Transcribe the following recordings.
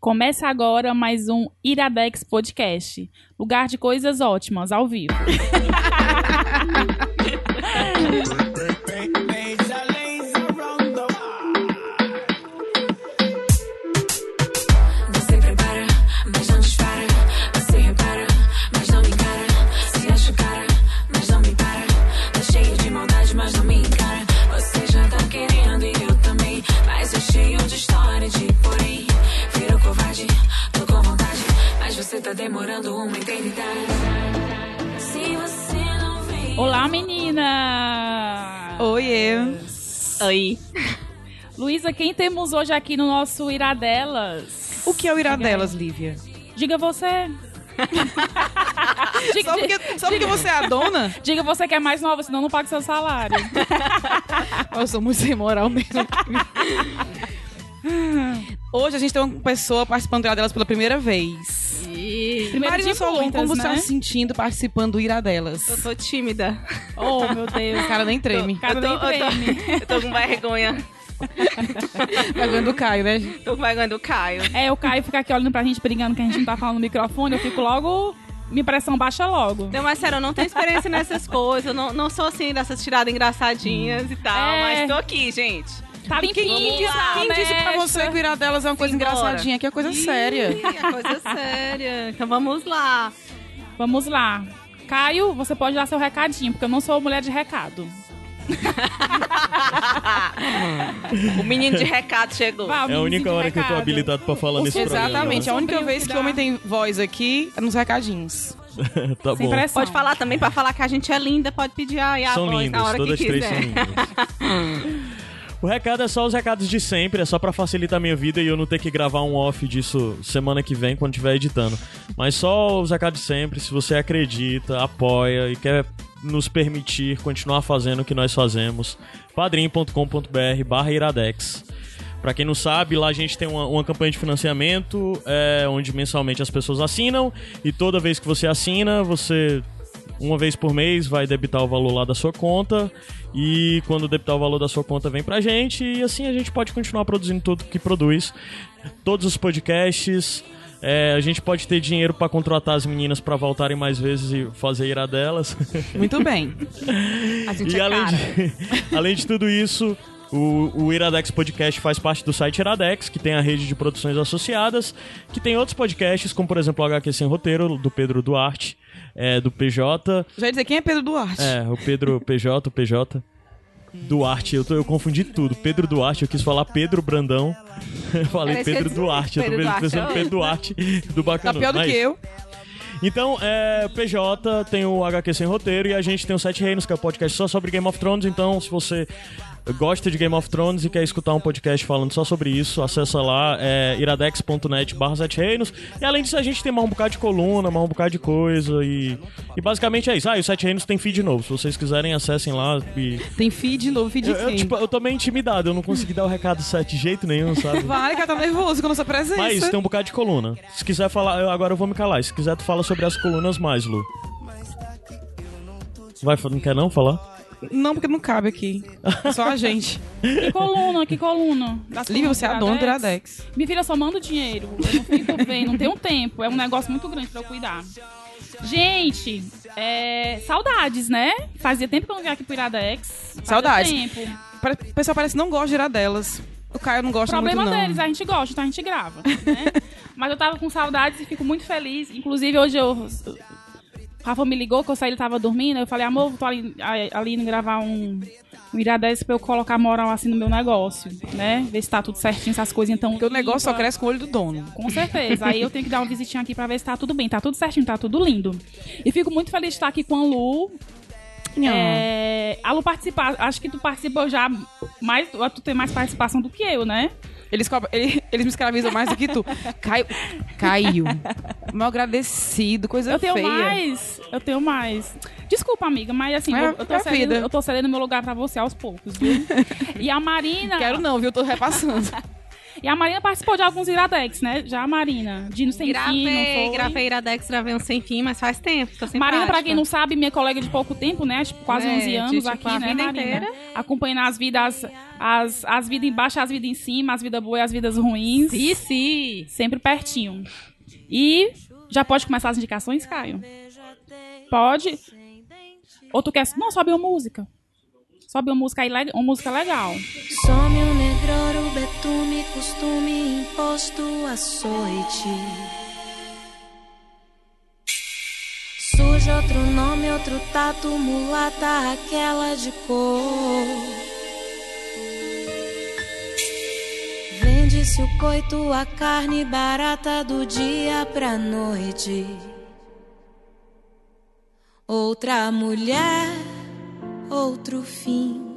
Começa agora mais um Iradex Podcast. Lugar de coisas ótimas, ao vivo. Olá, menina! Oiê. Oi. Luísa, quem temos hoje aqui no nosso Iradelas? O que é o irá delas, Lívia? Diga você. diga, Só porque, só porque você é a dona? diga você que é mais nova, senão não paga seu salário. Eu sou muito sem moral mesmo. Hoje a gente tem uma pessoa participando do irá delas pela primeira vez. Primeiro Marina Solon, como você né? está se sentindo participando do irá delas? Eu tô tímida. Oh, meu Deus. O cara nem treme. Cara, eu, tô, nem eu, tô, treme. eu tô com vergonha. Vergonha do Caio, né? Tô com vergonha do Caio. É, o Caio fica aqui olhando pra gente, brigando que a gente não tá falando no microfone, eu fico logo... Minha pressão baixa logo. Não, mas sério, eu não tenho experiência nessas coisas. Eu não, não sou assim dessas tiradas engraçadinhas e tal. É. Mas tô aqui, gente. Tá Quem, limpinho, quem disse, quem disse pra você que o irá delas é uma coisa Simbora. engraçadinha? Que é coisa séria. Ih, é coisa séria. Então vamos lá. Vamos lá. Caio, você pode dar seu recadinho, porque eu não sou mulher de recado. o menino de recado chegou. Vá, É a única hora que eu tô recado. habilitado pra falar nesse Exatamente, a única vez que o homem tem voz aqui é nos recadinhos. programa. tá Sem bom. pressão. Pode falar também pra falar que a gente é linda, pode pedir aí a São voz lindas, na hora todas que três quiser. são lindas. O recado é só os recados de sempre, é só pra facilitar a minha vida e eu não ter que gravar um off disso semana que vem quando estiver editando. Mas só os recados de sempre, se você acredita, apoia e quer nos permitir continuar fazendo o que nós fazemos, padrim.com.br barra iradex. Pra quem não sabe, lá a gente tem uma, uma campanha de financiamento, é, onde mensalmente as pessoas assinam e toda vez que você assina, você uma vez por mês vai debitar o valor lá da sua conta e quando debitar o valor da sua conta vem pra gente e assim a gente pode continuar produzindo tudo que produz. Todos os podcasts, é, a gente pode ter dinheiro pra contratar as meninas pra voltarem mais vezes e fazer irá delas. Muito bem. A gente E é além de, além de tudo isso, o, o Iradex Podcast faz parte do site Iradex, que tem a rede de produções associadas, que tem outros podcasts, como por exemplo o HQ Sem Roteiro, do Pedro Duarte, é, do PJ. Já ia dizer, quem é Pedro Duarte? É, o Pedro PJ, o PJ. Duarte, eu, tô- eu confundi tudo. Pedro Duarte, eu quis falar Pedro Brandão. Eu falei Parece Pedro Duarte, eu tô Pedro pensando é Pedro Duarte do Tá Bacana. pior do que eu. Então, é, PJ tem o HQ Sem Roteiro e a gente tem o Sete Reinos, que é o podcast só sobre Game of Thrones. Então, se você gosta de Game of Thrones e quer escutar um podcast falando só sobre isso, acessa lá, é iradex.net barra Sete Reinos. E além disso, a gente tem mais um bocado de coluna, mais um bocado de coisa e, e basicamente é isso. Ah, e o Sete Reinos tem feed novo. Se vocês quiserem, acessem lá e... Tem feed novo, feed Eu, de eu, tipo, eu tô meio intimidado, eu não consegui dar o recado certo de jeito nenhum, sabe? Vai, cara, tá nervoso com a nossa presença. Mas tem um bocado de coluna. Se quiser falar, eu- agora eu vou me calar. Se quiser, tu fala sobre as colunas mais, Lu. Vai, não quer não falar? Não, porque não cabe aqui. Só a gente. Que coluna, que coluna. Lívia, você é a do dona do Iradex. Minha filha só manda o dinheiro. Eu não fico bem, não tenho tempo. É um negócio muito grande pra eu cuidar. Gente, é, saudades, né? Fazia tempo que eu não vim aqui pro Iradex. Fazia Saudades. Tempo. O pessoal parece que não gosta de ir delas. O Caio não gosta Problema muito, não. deles, a gente gosta, então a gente grava, né? Mas eu tava com saudades e fico muito feliz. Inclusive, hoje eu. O Rafa me ligou que eu saí, ele tava dormindo. Eu falei, amor, tô ali, ali indo gravar um, um Iradex pra eu colocar moral assim no meu negócio, né? Ver se tá tudo certinho, se as coisinhas tão. Porque o negócio só cresce com o olho do dono. Com certeza. Aí eu tenho que dar uma visitinha aqui pra ver se tá tudo bem. Tá tudo certinho, tá tudo lindo. E fico muito feliz de estar aqui com a Lu. É, a Lu participar, acho que tu participou já mais, tu tem mais participação do que eu, né? Eles, cobram- ele- eles me escravizam mais do que tu. Caio. Caio. Mal agradecido, coisa Eu tenho feia. mais, eu tenho mais. Desculpa, amiga, mas assim, É- eu, eu tô é cedendo, eu tô cedendo meu lugar pra você aos poucos, viu? E a Marina. Quero não, viu? Tô repassando. E a Marina participou de alguns iradex, né? Já a Marina. De no sem fim, não Gravei, foi? gravei Iradex, gravei um sem fim, mas faz tempo. Tô sem Marina, pra quem não sabe, minha colega de pouco tempo, né? Tipo, quase É, 11 de, anos tipo, aqui, a né, vida Marina? inteira. Acompanhando as vidas, as, as vidas embaixo, as vidas em cima, as vidas boas e as vidas ruins. Sim, sim. Sempre pertinho. E já pode começar as indicações, Caio? Pode. Ou tu quer... Não, sobe uma música. Sobe uma música aí, uma música legal. Some betume, costume imposto açoite. Surge outro nome, outro tato, mulata, aquela de cor. Vende-se o coito, a carne barata do dia pra noite. Outra mulher, outro fim.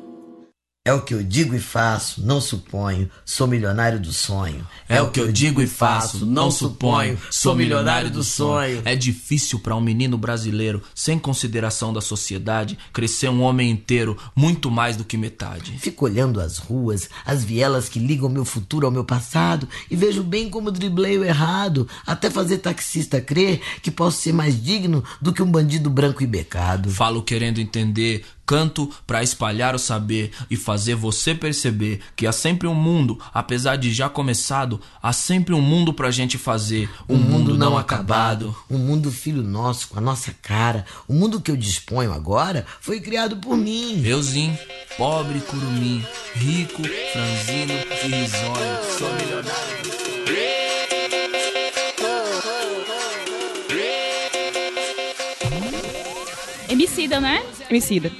É o que eu digo e faço, não suponho. Sou milionário do sonho. É o que eu digo e faço, não suponho. Sou milionário do sonho. É difícil para um menino brasileiro, sem consideração da sociedade, crescer um homem inteiro, muito mais do que metade. Fico olhando as ruas, as vielas que ligam meu futuro ao meu passado e vejo bem como driblei o errado, até fazer taxista crer que posso ser mais digno do que um bandido branco e becado. Falo querendo entender, canto pra espalhar o saber e fazer você perceber que há sempre um mundo, apesar de já começado, há sempre um mundo pra gente fazer, um, mundo, não acabado. Um mundo filho nosso, com a nossa cara. O mundo que eu disponho agora foi criado por mim. Euzinho, pobre curumim, rico, franzino e risonho, sou milionário. Emicida, né? Emicida.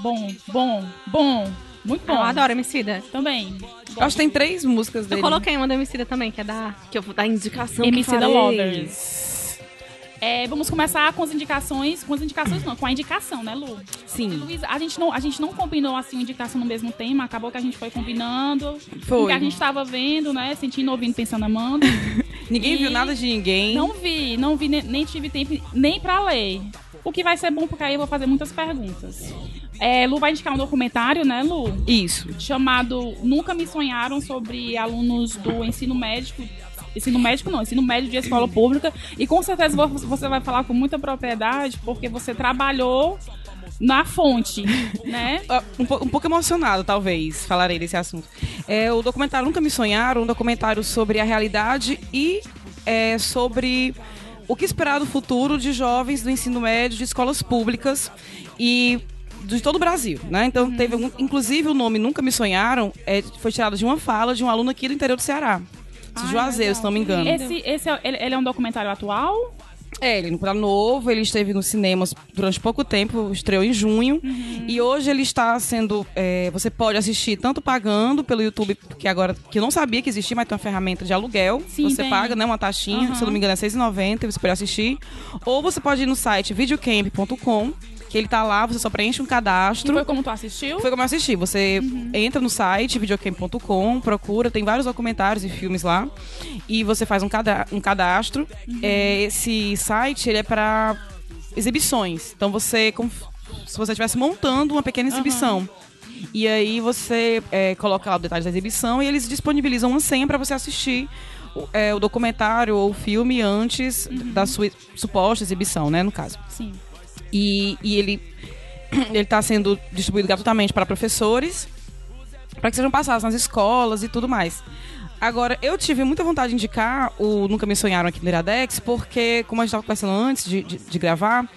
Bom, bom, bom. Muito bom. Eu adoro Emicida. Também. Eu acho que tem três músicas Eu dele. coloquei uma da Emicida também, que é da... Que eu dar indicação Emicida que eu falei. Lovers. É, vamos começar com as indicações. Com as indicações não, com a indicação, né, Lu? Sim. Luísa, a gente não, a gente não combinou assim uma indicação no mesmo tema, acabou que a gente foi combinando. Foi. O que a gente tava vendo, né? Sentindo, ouvindo, pensando, amando. Ninguém E- viu nada de ninguém. Não vi, não vi, nem, nem tive tempo nem pra ler. O que vai ser bom, porque aí eu vou fazer muitas perguntas. É, Lu vai indicar um documentário, né, Lu? Isso. Chamado Nunca Me Sonharam sobre alunos do ensino médico. Ensino médico não, ensino médio de escola pública. E com certeza vo- você vai falar com muita propriedade, porque você trabalhou na fonte, né? Ah, um, po- um pouco emocionado, talvez, falarei desse assunto. É, o documentário Nunca Me Sonharam, um documentário sobre a realidade e é, sobre o que esperar do futuro de jovens do ensino médio de escolas públicas e de todo o Brasil, né? Então teve algum, inclusive o nome Nunca Me Sonharam é, foi tirado de uma fala de um aluno aqui do interior do Ceará. Ah, Juazeiro, legal. se não me engano. Esse, esse é, ele, ele é um documentário atual? É, ele é novo, ele esteve nos cinemas durante pouco tempo, estreou em junho. Uhum. E hoje ele está sendo. é, você pode assistir tanto pagando pelo YouTube, que agora. que eu não sabia que existia, mas tem uma ferramenta de aluguel. Sim, você tem. paga, né? Uma taxinha, Uhum. se eu não me engano, é R$6,90, e você pode assistir. Ou você pode ir no site videocamp.com, que ele tá lá, você só preenche um E cadastro. foi como tu assistiu? Foi como eu assisti. Você entra no site videocamp.com, procura, tem vários documentários e filmes lá. E você faz um, cada, um cadastro. É, esse site ele é para exibições. Então você. como se você estivesse montando uma pequena exibição. E aí você é, coloca lá os detalhes da exibição e eles disponibilizam uma senha para você assistir o, é, o documentário ou o filme antes da sua suposta exibição, né? No caso Sim. E, e ele ele está sendo distribuído gratuitamente para professores para que sejam passados nas escolas e tudo mais. Agora, eu tive muita vontade de indicar o Nunca Me Sonharam aqui no Iradex, porque, como a gente estava conversando antes de, de, de gravar,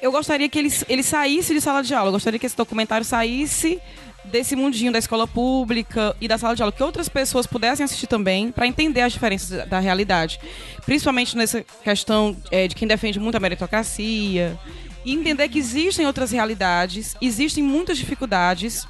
eu gostaria que ele, ele saísse de sala de aula. Eu gostaria que esse documentário saísse desse mundinho da escola pública e da sala de aula, que outras pessoas pudessem assistir também, para entender as diferenças da, da realidade. Principalmente nessa questão é, de quem defende muito a meritocracia. E entender que existem outras realidades, existem muitas dificuldades,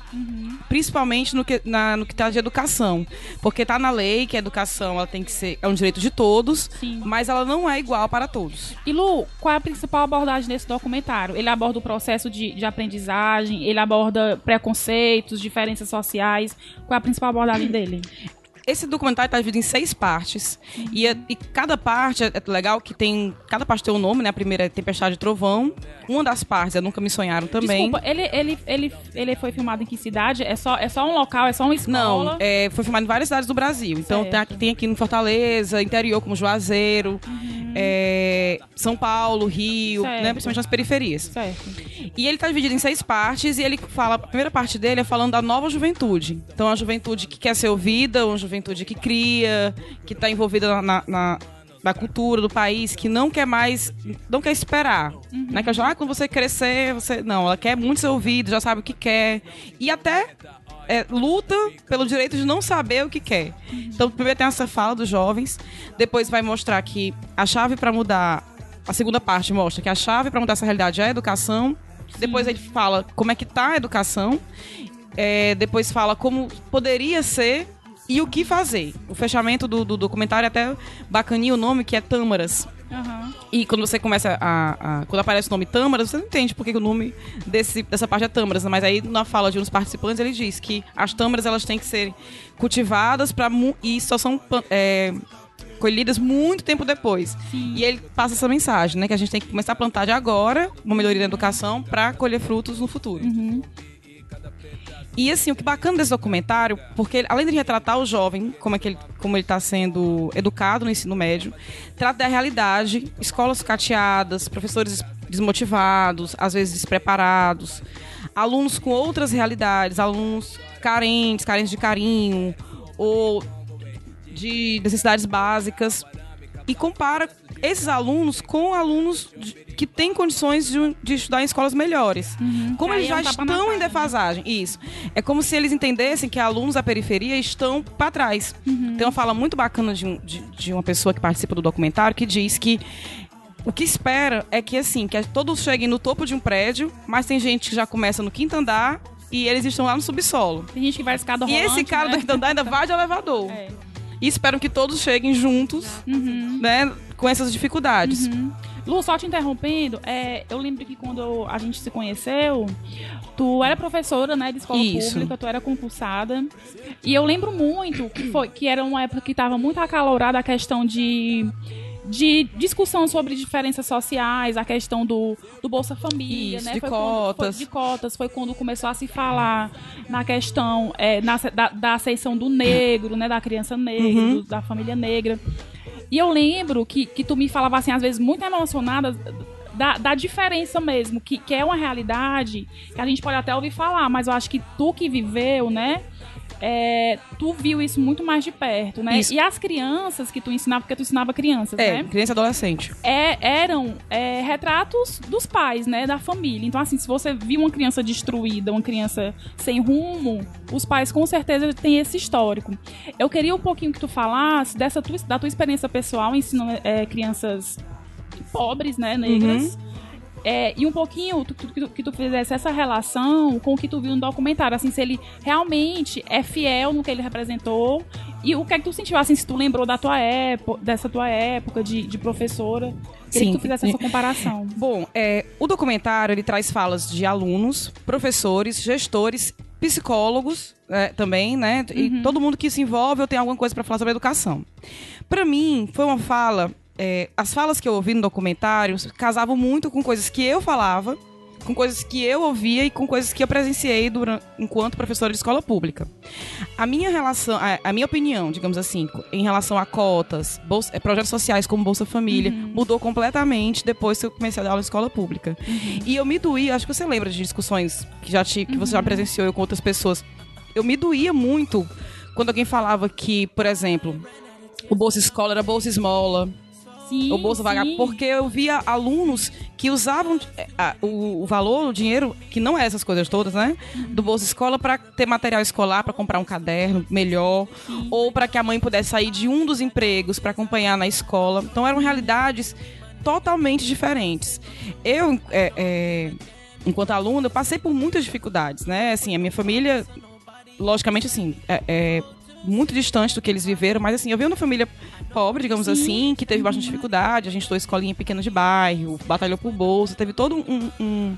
principalmente no que na, no que está de educação. Porque está na lei que a educação ela tem que ser é um direito de todos, Sim. mas ela não é igual para todos. E Lu, qual é a principal abordagem desse documentário? Ele aborda o processo de, de aprendizagem, ele aborda preconceitos, diferenças sociais. Qual é a principal abordagem dele? esse documentário está dividido em seis partes. E, é- e cada parte é, é legal que tem. Cada parte tem um nome, né? A primeira é Tempestade e Trovão. Uma das partes é Nunca Me Sonharam também. Desculpa, ele, ele, ele, ele foi filmado em que cidade? É só, é só um local, é só uma escola? Não, é, foi filmado em várias cidades do Brasil. Então tem aqui, tem aqui no Fortaleza, interior como Juazeiro, é, São Paulo, Rio, Certo. né, principalmente nas periferias. Certo. E ele tá dividido em seis partes e ele fala, a primeira parte dele é falando da nova juventude. Então a juventude que quer ser ouvida, uma juventude que cria, que tá envolvida na, na- na- cultura do país, que não quer mais, não quer esperar. Né? Que ela, ah, quando você crescer, você. Não, ela quer muito ser ouvida, já sabe o que quer. E até é, luta pelo direito de não saber o que quer. Então, primeiro tem essa fala dos jovens, depois vai mostrar que a chave para mudar. A segunda parte mostra que a chave para mudar essa realidade é a educação. Depois ele fala como é que tá a educação. É, depois fala como poderia ser e o que fazer. O fechamento do, do documentário é até bacaninha o nome, que é Tâmaras. Aham. E quando você começa a, a- Quando aparece o nome Tâmaras, você não entende por que que o nome desse, dessa parte é Tâmaras. né? Mas aí, na fala de um dos participantes, ele diz que as tâmaras elas têm que ser cultivadas para e só são é, colhidas muito tempo depois. E ele passa essa mensagem, né? Que a gente tem que começar a plantar de agora, uma melhoria na educação, para colher frutos no futuro. E assim, o que bacana desse documentário, porque além de retratar o jovem, como é que ele como ele está sendo educado no ensino médio, trata da realidade, escolas cateadas, professores desmotivados, às vezes despreparados, alunos com outras realidades, alunos carentes, carentes de carinho ou de necessidades básicas e compara esses alunos com alunos de- que têm condições de, de estudar em escolas melhores. Como Aí eles é um já na estão em cara. defasagem. Isso. É como se eles entendessem que alunos da periferia estão para trás. Tem uma fala muito bacana de, de- de uma pessoa que participa do documentário que diz que o que espera é que assim, que todos cheguem no topo de um prédio, mas tem gente que já começa no quinto andar e eles estão lá no subsolo. Tem gente que vai escada E rolante, esse cara né? do quinto andar ainda vai de elevador. É. E esperam que todos cheguem juntos, Uhum. né, com essas dificuldades. Lu, só te interrompendo, é, eu lembro que quando a gente se conheceu, tu era professora, né, de escola Isso. pública, tu era concursada. E eu lembro muito que foi que era uma época que estava muito acalorada a questão de de discussão sobre diferenças sociais, a questão do, do Bolsa Família, Isso, né? de Foi quando- cotas. foi- de cotas. Foi quando começou a se falar na questão é, na- da, da aceição do negro, né? Da criança negra, Uhum. da família negra. E eu lembro que, que tu me falava assim, às vezes, muito emocionada da, da diferença mesmo, que, que é uma realidade que a gente pode até ouvir falar, mas eu acho que tu que viveu, né? É, tu viu isso muito mais de perto, né? Isso. E as crianças que tu ensinava, porque tu ensinava crianças, É, né? criança e adolescente. é, eram é, retratos dos pais, né, da família. Então, assim, se você viu uma criança destruída, uma criança sem rumo, os pais com certeza têm esse histórico. Eu queria um pouquinho que tu falasse dessa tua, da tua experiência pessoal ensinando é, crianças pobres, né, negras. É, e um pouquinho tu- tu- que, tu, que tu fizesse essa relação com o que tu viu no documentário, assim, se ele realmente é fiel no que ele representou e o que é que tu sentiu, assim, se tu lembrou da tua época, dessa tua época de, de professora, queria Sim. que tu fizesse essa comparação. Bom, é, o documentário ele traz falas de alunos, professores, gestores, psicólogos é, também, né? E todo mundo que se envolve ou tem alguma coisa para falar sobre educação. Para mim, foi uma fala. É, as falas que eu ouvi no documentário casavam muito com coisas que eu falava, com coisas que eu ouvia e com coisas que eu presenciei durante, enquanto professora de escola pública. A minha relação, a, a minha opinião, digamos assim, em relação a cotas, bolsa- eh, projetos sociais como Bolsa Família, mudou completamente depois que eu comecei a dar aula em escola pública. E eu me doía, acho que você lembra de discussões que já tive, que você já presenciou eu com outras pessoas. Eu me doía muito quando alguém falava que, por exemplo, o Bolsa Escola era Bolsa Esmola, Sim, o Bolsa sim. Vagabundo, porque eu via alunos que usavam a- o, o valor, o dinheiro, que não é essas coisas todas, né? Do Bolsa Escola para ter material escolar, para comprar um caderno melhor, ou para que a mãe pudesse sair de um dos empregos para acompanhar na escola. Então eram realidades totalmente diferentes. Eu, é, é, enquanto aluna, eu passei por muitas dificuldades, né? Assim, a minha família, logicamente, assim, é, é muito distante do que eles viveram, mas assim, eu venho de uma família pobre, digamos assim, que teve bastante dificuldade. A gente estudou escolinha pequena de bairro, batalhou por bolsa, teve todo um- um-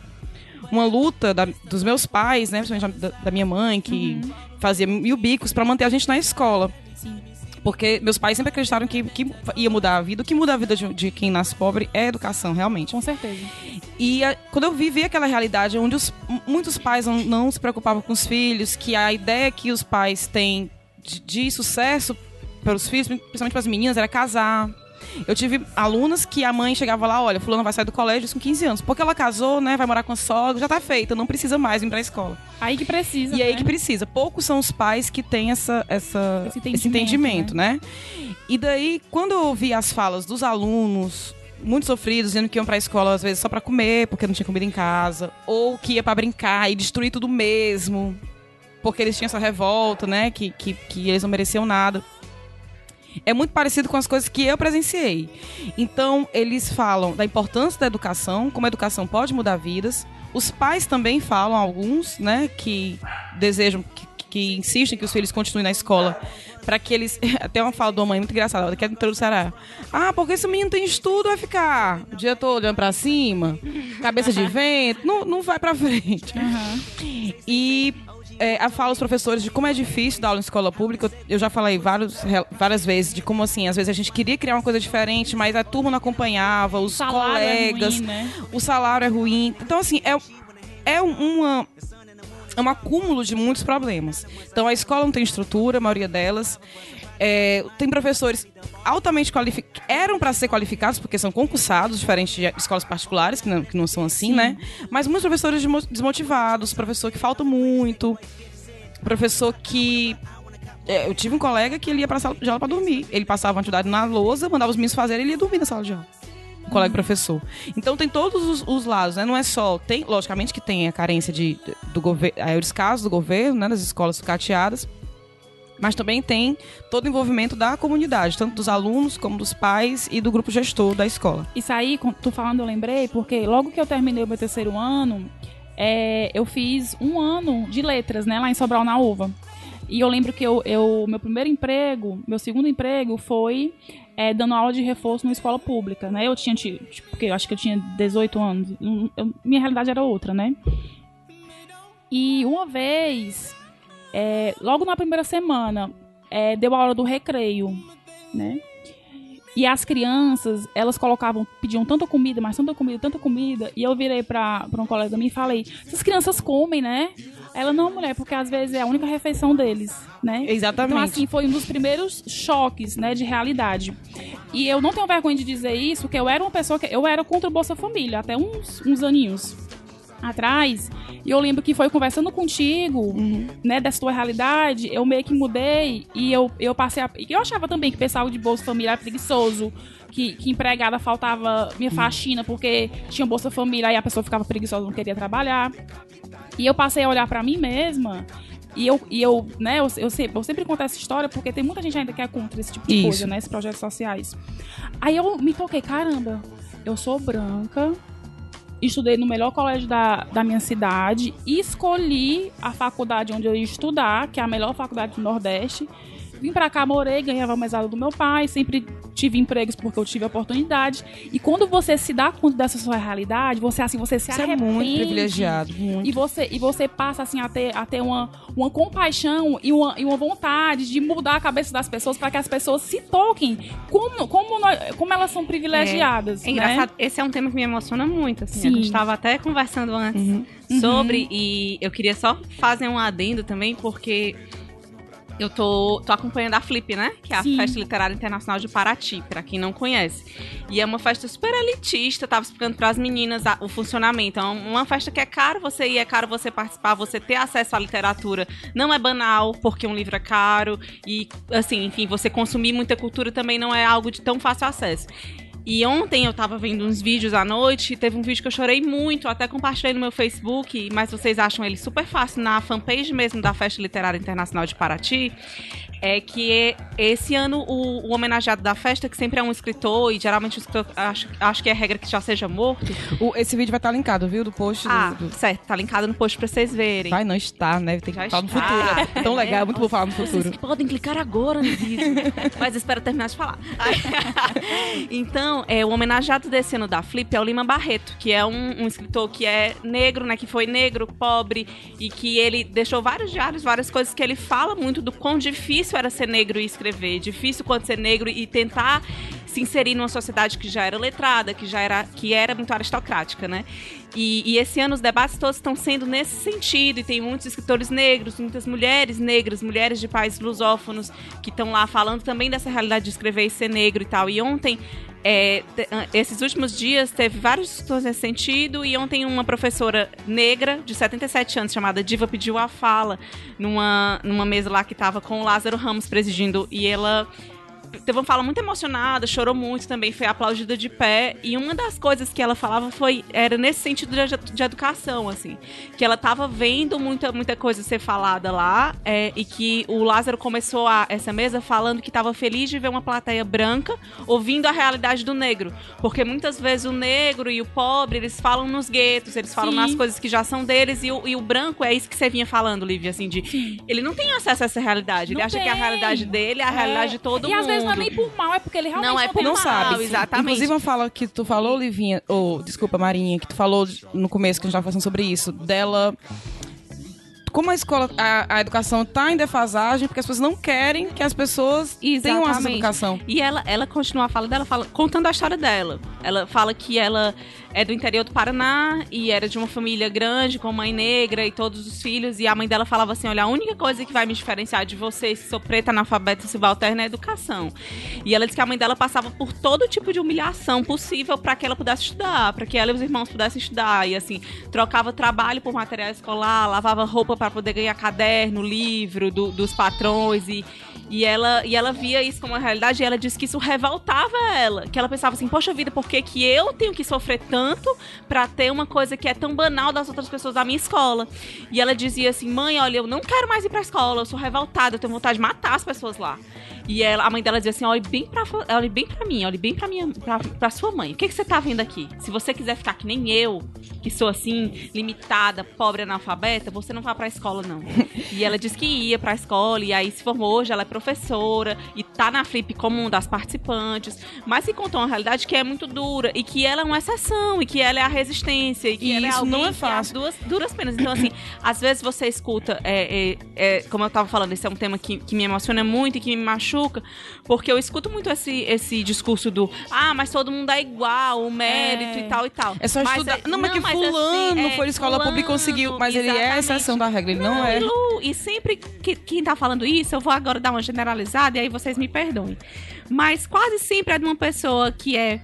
uma luta da- dos meus pais, né, principalmente da, da minha mãe, que fazia mil bicos para manter a gente na escola. Sim. Porque meus pais sempre acreditaram que, que ia mudar a vida. O que muda a vida de, de quem nasce pobre é a educação, realmente. Com certeza. E a- quando eu vi, vi aquela realidade onde os- muitos pais não, não se preocupavam com os filhos, que a ideia que os pais têm de, de sucesso pelos filhos, principalmente para as meninas, era casar. Eu tive alunas que a mãe chegava lá, olha, fulano vai sair do colégio com 15 anos. Porque ela casou, né, vai morar com a sogra, já tá feita, não precisa mais vir pra escola. Aí que precisa. E aí né? que precisa. Poucos são os pais que têm essa, essa, Esse esse entendimento, entendimento, né? E daí, quando eu ouvi as falas dos alunos, muito sofridos, dizendo que iam pra escola às vezes só pra comer, porque não tinha comida em casa, ou que ia pra brincar e destruir tudo mesmo, porque eles tinham essa revolta, né? Que, que, que eles não mereciam nada. É muito parecido com as coisas que eu presenciei. Então, eles falam da importância da educação, como a educação pode mudar vidas. Os pais também falam, alguns, né, que desejam, que, que insistem que os filhos continuem na escola, para que eles. Até uma fala de uma mãe muito engraçada, que é do interior do Ceará. Ah, porque esse menino tem estudo, vai ficar o dia todo olhando pra cima, cabeça de vento, não, não vai pra frente. E é, a fala os professores de como é difícil dar aula em escola pública. Eu já falei vários, várias vezes de como assim, às vezes a gente queria criar uma coisa diferente, mas a turma não acompanhava, os salário é colegas, ruim, né? o salário é ruim. Então, assim, é, é uma. É um acúmulo de muitos problemas. Então, a escola não tem estrutura, a maioria delas. É, tem professores altamente qualificados, eram para ser qualificados, porque são concursados, diferente de escolas particulares, que não, que não são assim, né? Mas muitos professores desmo- desmotivados, professor que falta muito, professor que. é, eu tive um colega que ele ia pra sala de aula pra dormir. Ele passava uma atividade na lousa, mandava os meninos fazerem e ele ia dormir na sala de aula. O colega professor. Então tem todos os, os lados, né? Não é só. Tem, logicamente que tem a carência de, do governo, o descaso do governo, né? Das escolas sucateadas. Mas também tem todo o envolvimento da comunidade, tanto dos alunos como dos pais e do grupo gestor da escola. Isso aí, tu falando, eu lembrei, porque logo que eu terminei o meu terceiro ano, é, eu fiz um ano de letras, né, lá em Sobral na Uva. E eu lembro que eu, eu- meu primeiro emprego, meu segundo emprego foi é, dando aula de reforço numa escola pública, né? Eu tinha, ti- tipo, porque eu acho que eu tinha 18 anos, eu- minha realidade era outra, né? E uma vez, é, logo na primeira semana, é, deu a hora do recreio, né? E as crianças, elas colocavam, pediam tanta comida, mas tanta comida, tanta comida. E eu virei pra, pra um colega meu e falei: essas crianças comem, né? Ela, não, mulher, porque às vezes é a única refeição deles, né? Exatamente. Então, assim, foi um dos primeiros choques, né, de realidade. E eu não tenho vergonha de dizer isso, porque eu era uma pessoa que. Eu era contra o Bolsa Família, até uns, uns aninhos atrás. E eu lembro que foi conversando contigo, né, dessa tua realidade, eu meio que mudei e eu, eu passei a. Eu achava também que o pessoal de Bolsa Família era preguiçoso. Que, que empregada faltava minha faxina porque tinha Bolsa Família e a pessoa ficava preguiçosa, não queria trabalhar. E eu passei a olhar pra mim mesma. E eu, e eu né, eu, eu, sempre, eu sempre conto essa história porque tem muita gente ainda que é contra esse tipo de Isso. coisa, né? Esses projetos sociais. Aí eu me toquei, caramba, eu sou branca, estudei no melhor colégio da, da minha cidade, escolhi a faculdade onde eu ia estudar, que é a melhor faculdade do Nordeste. Vim pra cá, morei, ganhava mesada do meu pai, sempre tive empregos porque eu tive oportunidade. E quando você se dá conta dessa sua realidade, você assim, você se é arrepende. muito privilegiado, muito. E você, e você passa assim a ter, a ter uma, uma compaixão e uma, e uma vontade de mudar a cabeça das pessoas para que as pessoas se toquem como, como, nós- como elas são privilegiadas. É né? engraçado, esse é um tema que me emociona muito, assim. Sim. A gente tava até conversando antes sobre, e eu queria só fazer um adendo também, porque eu tô, tô acompanhando a Flip, né? Que é a Sim. Festa Literária Internacional de Paraty, pra quem não conhece. E é uma festa super elitista, tava explicando pras meninas a- o funcionamento. É uma festa que é caro você ir, é caro você participar, você ter acesso à literatura. Não é banal, porque um livro é caro. E, assim, enfim, você consumir muita cultura também não é algo de tão fácil acesso. E ontem eu tava vendo uns vídeos à noite, teve um vídeo que eu chorei muito, até compartilhei no meu Facebook, mas vocês acham ele super fácil na fanpage mesmo da Festa Literária Internacional de Paraty. É que esse ano o, o homenageado da festa, que sempre é um escritor, e geralmente o escritor, acho, acho que é regra que já seja morto. O- esse vídeo vai estar linkado, viu? Do post do- Ah, do, certo, tá linkado no post pra vocês verem. Vai não está, né? Tem que Já falar no futuro. É tão legal, é muito bom falar no Vocês futuro. que podem clicar agora no vídeo. Mas espero terminar de falar. Aí- é, o homenageado desse ano da Flip é o Lima Barreto, que é um, um escritor que é negro, né? Que foi negro, pobre, e que ele deixou vários diários, várias coisas que ele fala muito do quão difícil difícil era ser negro e escrever, difícil quanto ser negro e tentar se inserir numa sociedade que já era letrada, que já era, que era muito aristocrática, né? E, e esse ano os debates todos estão sendo nesse sentido, e tem muitos escritores negros, muitas mulheres negras, mulheres de pais lusófonos que estão lá falando também dessa realidade de escrever e ser negro e tal. E ontem é, esses últimos dias teve vários discussões nesse sentido e ontem uma professora negra de 77 anos chamada Diva pediu a fala numa, numa mesa lá que estava com o Lázaro Ramos presidindo e ela teve uma fala muito emocionada, chorou muito também, foi aplaudida de pé. E uma das coisas que ela falava foi era nesse sentido de, de educação, assim, que ela estava vendo muita, muita coisa ser falada lá é, e que o Lázaro começou a, essa mesa falando que estava feliz de ver uma plateia branca ouvindo a realidade do negro, porque muitas vezes o negro e o pobre eles falam nos guetos, eles falam Sim. nas coisas que já são deles e o, e o branco é isso que você vinha falando, Lívia, assim, de ele não tem acesso a essa realidade, ele Não acha que a tem. realidade dele é a realidade de todo e mundo. Vezes não é nem por mal, é porque ele realmente Não não, é por não mal, sabe. exatamente. Inclusive, uma fala que tu falou, Livinha, ou desculpa, Marinha, que tu falou no começo que a gente tava falando sobre isso, dela. Como a escola, a, a educação tá em defasagem, porque as pessoas não querem que as pessoas tenham acesso à Exatamente. educação. E ela, ela continua a fala dela fala, contando a história dela. Ela fala que ela é do interior do Paraná e era de uma família grande, com mãe negra e todos os filhos. E a mãe dela falava assim: Olha, a única coisa que vai me diferenciar de vocês, que sou preta, analfabeta subalterna, é educação. E ela disse que a mãe dela passava por todo tipo de humilhação possível para que ela pudesse estudar, para que ela e os irmãos pudessem estudar. E assim, trocava trabalho por material escolar, lavava roupa para poder ganhar caderno, livro do- dos patrões e. E ela, e ela via isso como uma realidade e ela disse que isso revoltava ela. Que ela pensava assim, poxa vida, por que, que eu tenho que sofrer tanto pra ter uma coisa que é tão banal das outras pessoas da minha escola? E ela dizia assim, mãe, olha, eu não quero mais ir pra escola, eu sou revoltada, eu tenho vontade de matar as pessoas lá. E ela, a mãe dela dizia assim, olhe bem pra, olhe bem pra mim, olhe bem pra, minha, pra, pra sua mãe. O que, que você tá vendo aqui? Se você quiser ficar que nem eu, que sou assim, limitada, pobre, analfabeta, você não vai pra escola, não. e ela disse que ia pra escola, e aí se formou hoje, ela é professora, e tá na Flip como uma das participantes, mas se contou uma realidade que é muito dura, e que ela é uma exceção, e que ela é a resistência, e que E ela é isso não é que as fácil. duas duras penas. Então, assim, às vezes você escuta, é, é, é, como eu tava falando, esse é um tema que, que me emociona muito e que me machuca, porque eu escuto muito esse, esse discurso do ah, mas todo mundo é igual, o mérito É. e tal e tal. É só Mas estudar. é- não, mas que assim, fulano é, foi de escola pública e fulano, conseguiu. Mas ele é a exatamente. exceção da regra, ele não, e é. Lu, e sempre que quem tá falando isso, eu vou agora dar uma generalizada e aí vocês me perdoem. Mas quase sempre é de uma pessoa que é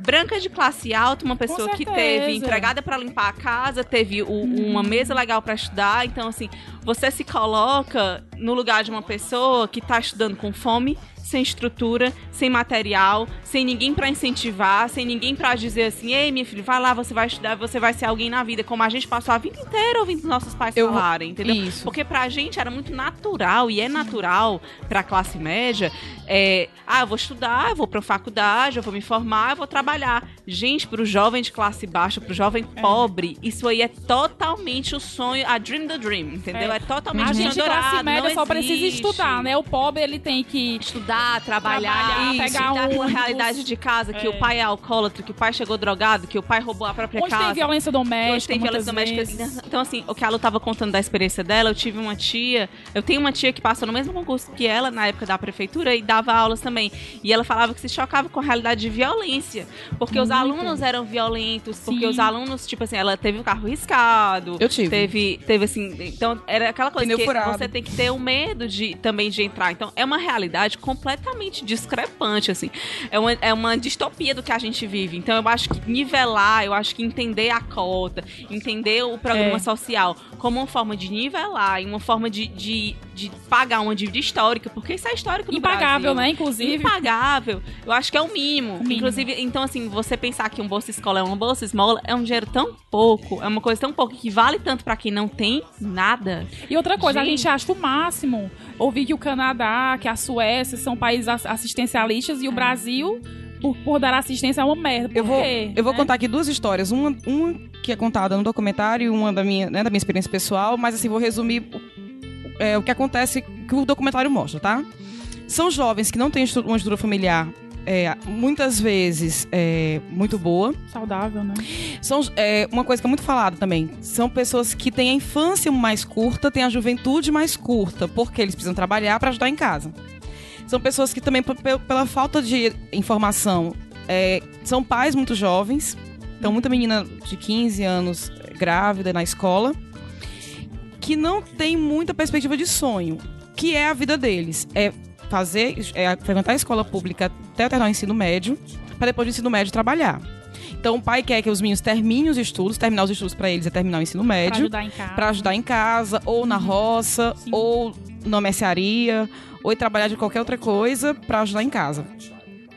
branca de classe alta, uma pessoa que teve empregada pra limpar a casa, teve o- uma mesa legal pra estudar. Então, assim, você se coloca no lugar de uma pessoa que tá estudando com fome, sem estrutura, sem material, sem ninguém pra incentivar, sem ninguém pra dizer assim: "Ei, minha filha, vai lá, você vai estudar, você vai ser alguém na vida", como a gente passou a vida inteira ouvindo nossos pais Eu falarem, entendeu? Isso. Porque pra gente era muito natural e é natural pra classe média, é, ah, eu vou estudar, eu vou pra faculdade, eu vou me formar, eu vou trabalhar. Gente, pro jovem de classe baixa, pro jovem pobre, isso aí é totalmente o sonho, a dream the dream, entendeu? É, totalmente A gente de classe dourado, média só precisa estudar, né? O pobre, ele tem que... Estudar, trabalhar, Trabalhar, isso, pegar lidar com a realidade de casa, que É. o pai é alcoólatra, que o pai chegou drogado, que o pai roubou a própria Onde casa. tem violência doméstica, Hoje tem violência muitas doméstica. vezes. Então, assim, o que a Lu tava contando da experiência dela, eu tive uma tia, eu tenho uma tia que passou no mesmo concurso que ela, na época da prefeitura, e dava aulas também. E ela falava que se chocava com a realidade de violência. Porque os alunos eram violentos, porque Sim. os alunos, tipo assim, ela teve o carro riscado. Eu tive. Teve, teve assim, então era aquela coisa Pneu que furado. você tem que ter o medo de também de entrar. Então, é uma realidade completamente discrepante, assim. É uma, é uma distopia do que a gente vive. Então, eu acho que nivelar, eu acho que entender a cota, entender o programa É. social como uma forma de nivelar e uma forma de, de, de pagar uma dívida histórica, porque isso é histórico no Impagável, Brasil. né? Inclusive. Impagável. Eu acho que é o mínimo. mínimo. Inclusive, então, assim, você pensar que um bolsa escola é uma bolsa esmola é um dinheiro tão pouco, é uma coisa tão pouco que vale tanto pra quem não tem nada. E outra coisa, a Gente. gente acha o máximo ouvir que o Canadá, que a Suécia são países ass- assistencialistas e o Brasil, por, por dar assistência, é uma merda. Por Eu vou, quê? eu vou Né? contar aqui duas histórias. Uma, uma que é contada no documentário e uma da minha, né, da minha experiência pessoal, mas assim, vou resumir o, é, o que acontece, que o documentário mostra, tá? São jovens que não têm uma estrutura familiar é, muitas vezes é, muito boa. Saudável, né? São é, uma coisa que é muito falada também. São pessoas que têm a infância mais curta, têm a juventude mais curta, porque eles precisam trabalhar para ajudar em casa. São pessoas que também, pela falta de informação, é, são pais muito jovens. Então, muita menina de 15 anos é, grávida na escola, que não tem muita perspectiva de sonho, que é a vida deles. É fazer, é frequentar a escola pública até terminar o ensino médio, para depois do ensino médio trabalhar. Então, o pai quer que os meninos terminem os estudos, terminar os estudos para eles é terminar o ensino médio ajudar para ajudar em casa, ou na roça, Sim. ou na mercearia, ou trabalhar de qualquer outra coisa para ajudar em casa.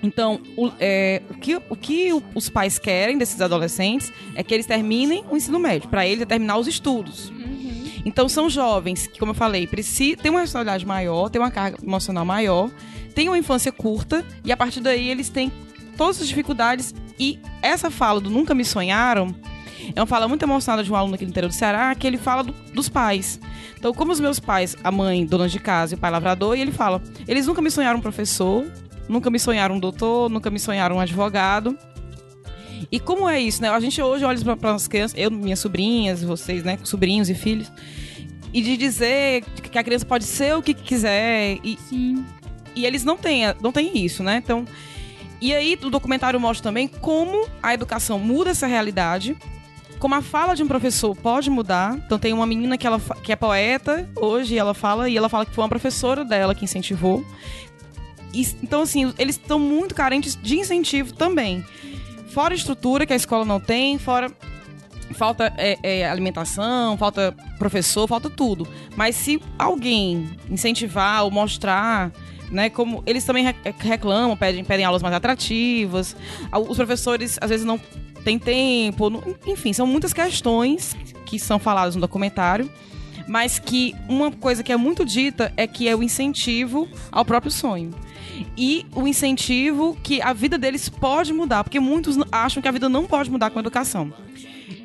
Então, o, é, o que, o que os pais querem desses adolescentes é que eles terminem o ensino médio. Para eles é terminar os estudos. Então, são jovens que, como eu falei, têm uma responsabilidade maior, têm uma carga emocional maior, têm uma infância curta, e a partir daí eles têm todas as dificuldades. E essa fala do Nunca Me Sonharam é uma fala muito emocionada de um aluno aqui no interior do Ceará, que ele fala do- dos pais. Então, como os meus pais, a mãe dona de casa e o pai lavrador, e ele fala: eles nunca me sonharam um professor, nunca me sonharam um doutor, nunca me sonharam um advogado. E como é isso, né? A gente hoje olha para as crianças, eu, minhas sobrinhas, vocês, né, sobrinhos e filhos, e de dizer que a criança pode ser o que quiser e, Sim. e eles não têm, não têm isso, né? Então, e aí o documentário mostra também como a educação muda essa realidade, como a fala de um professor pode mudar. Então tem uma menina que ela que é poeta hoje, ela fala e ela fala que foi uma professora dela que incentivou. E, então assim, eles estão muito carentes de incentivo também. Fora estrutura que a escola não tem, fora falta é, é, alimentação, falta professor, falta tudo. Mas se alguém incentivar ou mostrar, né, como eles também re- reclamam, pedem, pedem aulas mais atrativas, os professores às vezes não têm tempo, não- enfim, são muitas questões que são faladas no documentário. Mas que uma coisa que é muito dita é que é o incentivo ao próprio sonho. E o incentivo que a vida deles pode mudar, porque muitos acham que a vida não pode mudar com a educação.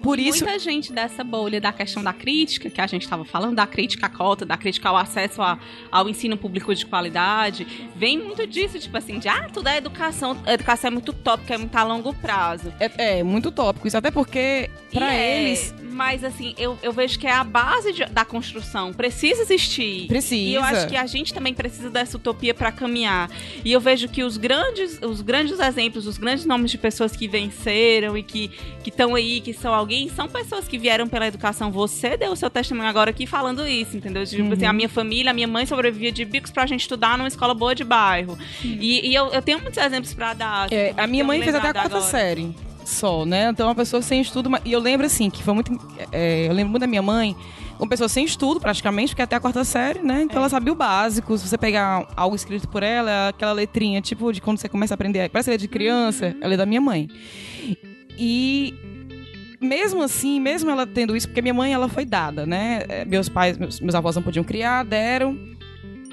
Por isso, Muita gente dessa bolha da questão da crítica, que a gente estava falando, da crítica à cota, da crítica ao acesso a- ao ensino público de qualidade, vem muito disso, tipo assim, de ah, tudo é educação, a educação é muito tópica, é muito a longo prazo. é, é muito tópico isso, até porque pra E é, eles Mas assim, eu, eu vejo que é a base de- da construção. Precisa existir. Precisa. E eu acho que a gente também precisa dessa utopia para caminhar. E eu vejo que os grandes, os grandes exemplos, os grandes nomes de pessoas que venceram e que estão aí, que são alguém, são pessoas que vieram pela educação. Você deu o seu testemunho agora aqui falando isso, entendeu? Tipo assim, a minha família, a minha mãe sobrevivia de bicos pra gente estudar numa escola boa de bairro. E, e eu, eu tenho muitos exemplos pra dar. assim, É, a minha mãe fez até a quarta agora. série só, né? Então, é uma pessoa sem estudo. E eu lembro, assim, que foi muito. é, eu lembro muito da minha mãe, uma pessoa sem estudo, praticamente, porque até a quarta série, né? Então, ela sabia o básico. Se você pegar algo escrito por ela, é aquela letrinha, tipo, de quando você começa a aprender. Parece ler de criança, ela é da minha mãe. E. Mesmo assim, mesmo ela tendo isso, porque minha mãe ela foi dada, né? É, Meus pais, meus, meus avós não podiam criar, deram.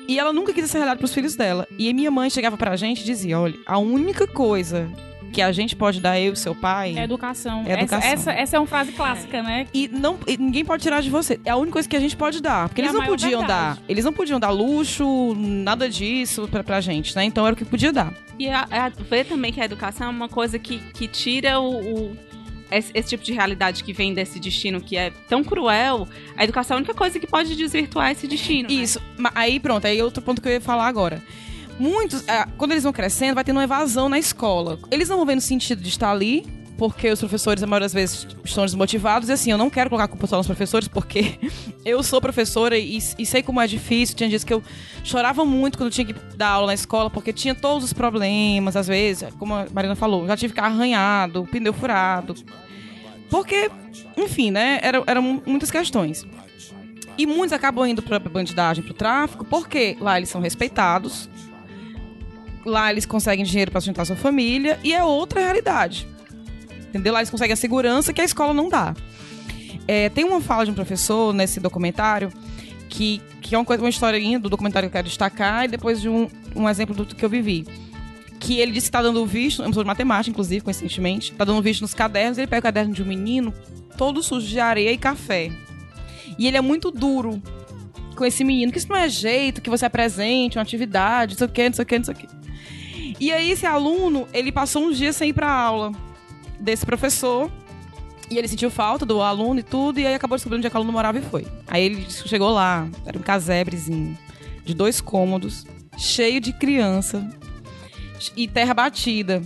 E ela nunca quis essa realidade pros filhos dela. E minha mãe chegava pra gente e dizia: olha, a única coisa que a gente pode dar eu e seu pai. É educação. É educação. Essa, essa, essa é uma frase clássica, né? E, não, e ninguém pode tirar de você. É a única coisa que a gente pode dar. Porque E eles não podiam verdade. dar. Eles não podiam dar luxo, nada disso pra, pra gente, né? Então era o que podia dar. E a, a- ver também que a educação é uma coisa que, que tira o, o- esse, esse tipo de realidade que vem desse destino que é tão cruel. A educação é a única coisa que pode desvirtuar esse destino. né? Isso. Ma- Aí pronto, aí é outro ponto que eu ia falar agora. Muitos, ah, quando eles vão crescendo, vai tendo uma evasão na escola. Eles não vão vendo sentido de estar ali, porque os professores, a maioria das vezes, estão desmotivados. E assim, eu não quero colocar a culpa só nos professores, porque eu sou professora e, e sei como é difícil. Tinha dias que eu chorava muito quando tinha que dar aula na escola, porque tinha todos os problemas, às vezes, como a Marina falou, já tive carro arranhado, pneu furado. Porque, enfim, né, eram, eram muitas questões. E muitos acabam indo pra bandidagem, pro tráfico, porque lá eles são respeitados, lá eles conseguem dinheiro pra sustentar sua família, e é outra realidade. Entendeu? Lá eles conseguem a segurança que a escola não dá. É, tem uma fala de um professor nesse documentário que, que é uma, coisa, uma historinha do documentário que eu quero destacar e depois de um, um exemplo do que eu vivi. Que ele disse que tá dando visto, é um de matemática, inclusive, coincidentemente, tá dando visto nos cadernos, ele pega o caderno de um menino todo sujo de areia e café. E ele é muito duro com esse menino, que isso não é jeito, que você apresente uma atividade, não sei o que, não sei o que, não sei o que. E aí esse aluno, ele passou uns dias sem ir pra aula desse professor. E ele sentiu falta do aluno e tudo, e aí acabou descobrindo onde é que o aluno morava e foi. Aí ele chegou lá, era um casebrezinho de dois cômodos, cheio de criança e terra batida.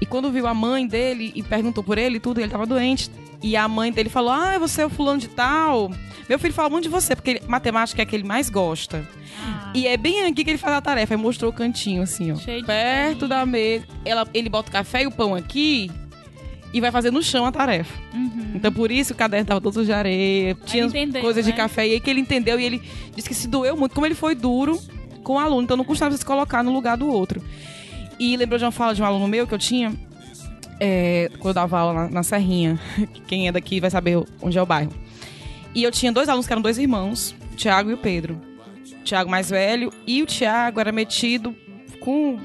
E quando viu a mãe dele e perguntou por ele e tudo, ele tava doente. E a mãe dele falou: Ah, você é o fulano de tal. Meu filho fala muito de você, porque ele- matemática é a que ele mais gosta. E é bem aqui que ele faz a tarefa. Aí mostrou o cantinho, assim, ó. Cheio de perto da mesa. Ela, ele bota o café e o pão aqui e vai fazer no chão a tarefa. Uhum. Então por isso o caderno tava todo de areia, tinha coisas de né? café. E aí que ele entendeu e ele disse que se doeu muito, como ele foi duro com o aluno. Então não custava se colocar no lugar do outro. E lembrou de uma fala de um aluno meu que eu tinha, é, quando eu dava aula na, na Serrinha. Quem é daqui vai saber onde é o bairro. E eu tinha dois alunos que eram dois irmãos, o Tiago e o Pedro. O Tiago mais velho e o Tiago era metido com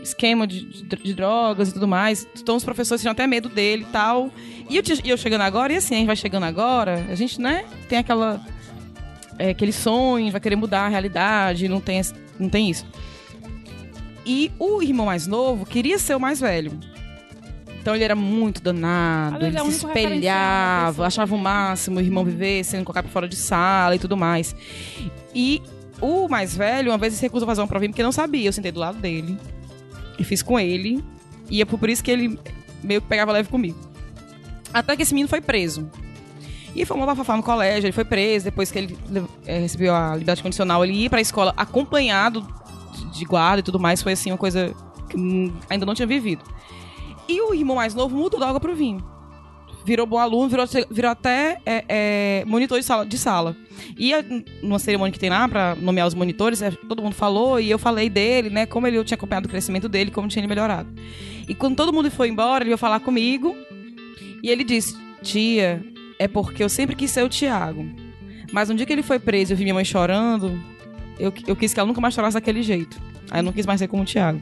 esquema de, de- de drogas e tudo mais. Então os professores tinham até medo dele e tal. E eu, e eu chegando agora, e assim, a gente vai chegando agora, a gente, né, tem aquela. é, aquele sonho, vai querer mudar a realidade, não tem, não tem isso. E o irmão mais novo queria ser o mais velho. Então ele era muito danado, ele é o se da espelhava, achava o máximo o irmão viver sendo colocado fora de sala e tudo mais. E o mais velho, uma vez, se recusou a fazer uma provinha porque não sabia. Eu sentei do lado dele e fiz com ele. E é por isso que ele meio que pegava leve comigo. Até que esse menino foi preso. E foi uma bafafá no colégio, ele foi preso. Depois que ele eh, recebeu a liberdade condicional, ele ia pra escola acompanhado de- guarda e tudo mais. Foi assim, uma coisa que hum, ainda não tinha vivido. E o irmão mais novo mudou da água pro vinho. Virou bom aluno, virou, virou até é, é, monitor de sala, de sala. E numa cerimônia que tem lá pra nomear os monitores, é, todo mundo falou e eu falei dele, né? Como ele, eu tinha acompanhado o crescimento dele, como tinha ele melhorado. E quando todo mundo foi embora, ele veio falar comigo e ele disse: Tia, é porque eu sempre quis ser o Tiago. Mas um dia que ele foi preso eu vi minha mãe chorando, eu, eu quis que ela nunca mais chorasse daquele jeito. Aí eu não quis mais ser como o Tiago.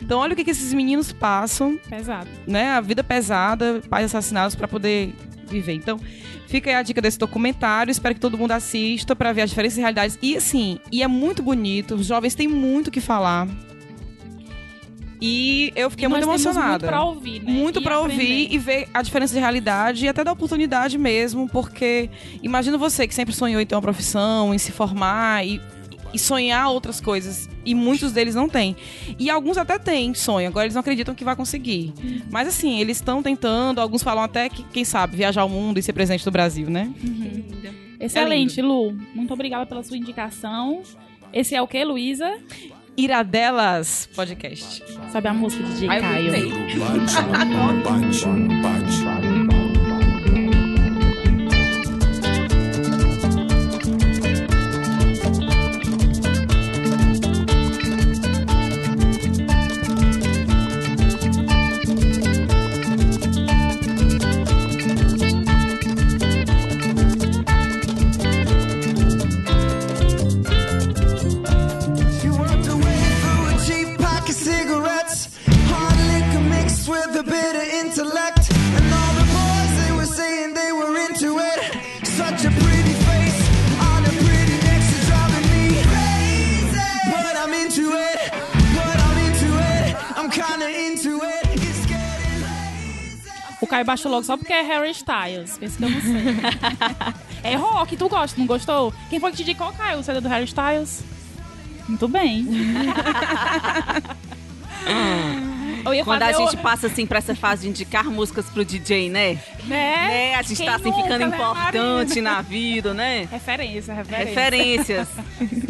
Então olha o que, que esses meninos passam Pesado. né, a vida pesada, pais assassinados para poder viver. Então, fica aí a dica desse documentário. Espero que todo mundo assista para ver as diferentes realidades. E assim, e é muito bonito. Os jovens têm muito o que falar. E eu fiquei E muito emocionada. Muito pra ouvir, né? Muito E pra ouvir aprender. e ver a diferença de realidade e até da oportunidade mesmo, porque imagina você que sempre sonhou em ter uma profissão, em se formar e, e sonhar outras coisas. E muitos deles não têm. E alguns até têm sonho, agora eles não acreditam que vai conseguir. Mas assim, eles estão tentando, alguns falam até que, quem sabe, viajar ao mundo e ser presidente do Brasil, né? Excelente, Lu. Muito obrigada pela sua indicação. Esse é o que, Luísa? Iradelas Podcast. Sabe a música de eu Caio? Caio baixou logo só porque é Harry Styles. Pensa que eu não sei. é rock, tu gosta, não gostou? Quem foi que te indicou, Caio? O CD do Harry Styles? Muito bem. Quando a fazer o- gente passa assim pra essa fase de indicar músicas pro DJ, né? Né? Né? A gente Quem tá assim nunca, ficando né, importante na vida, né? Referência, referência. Referências.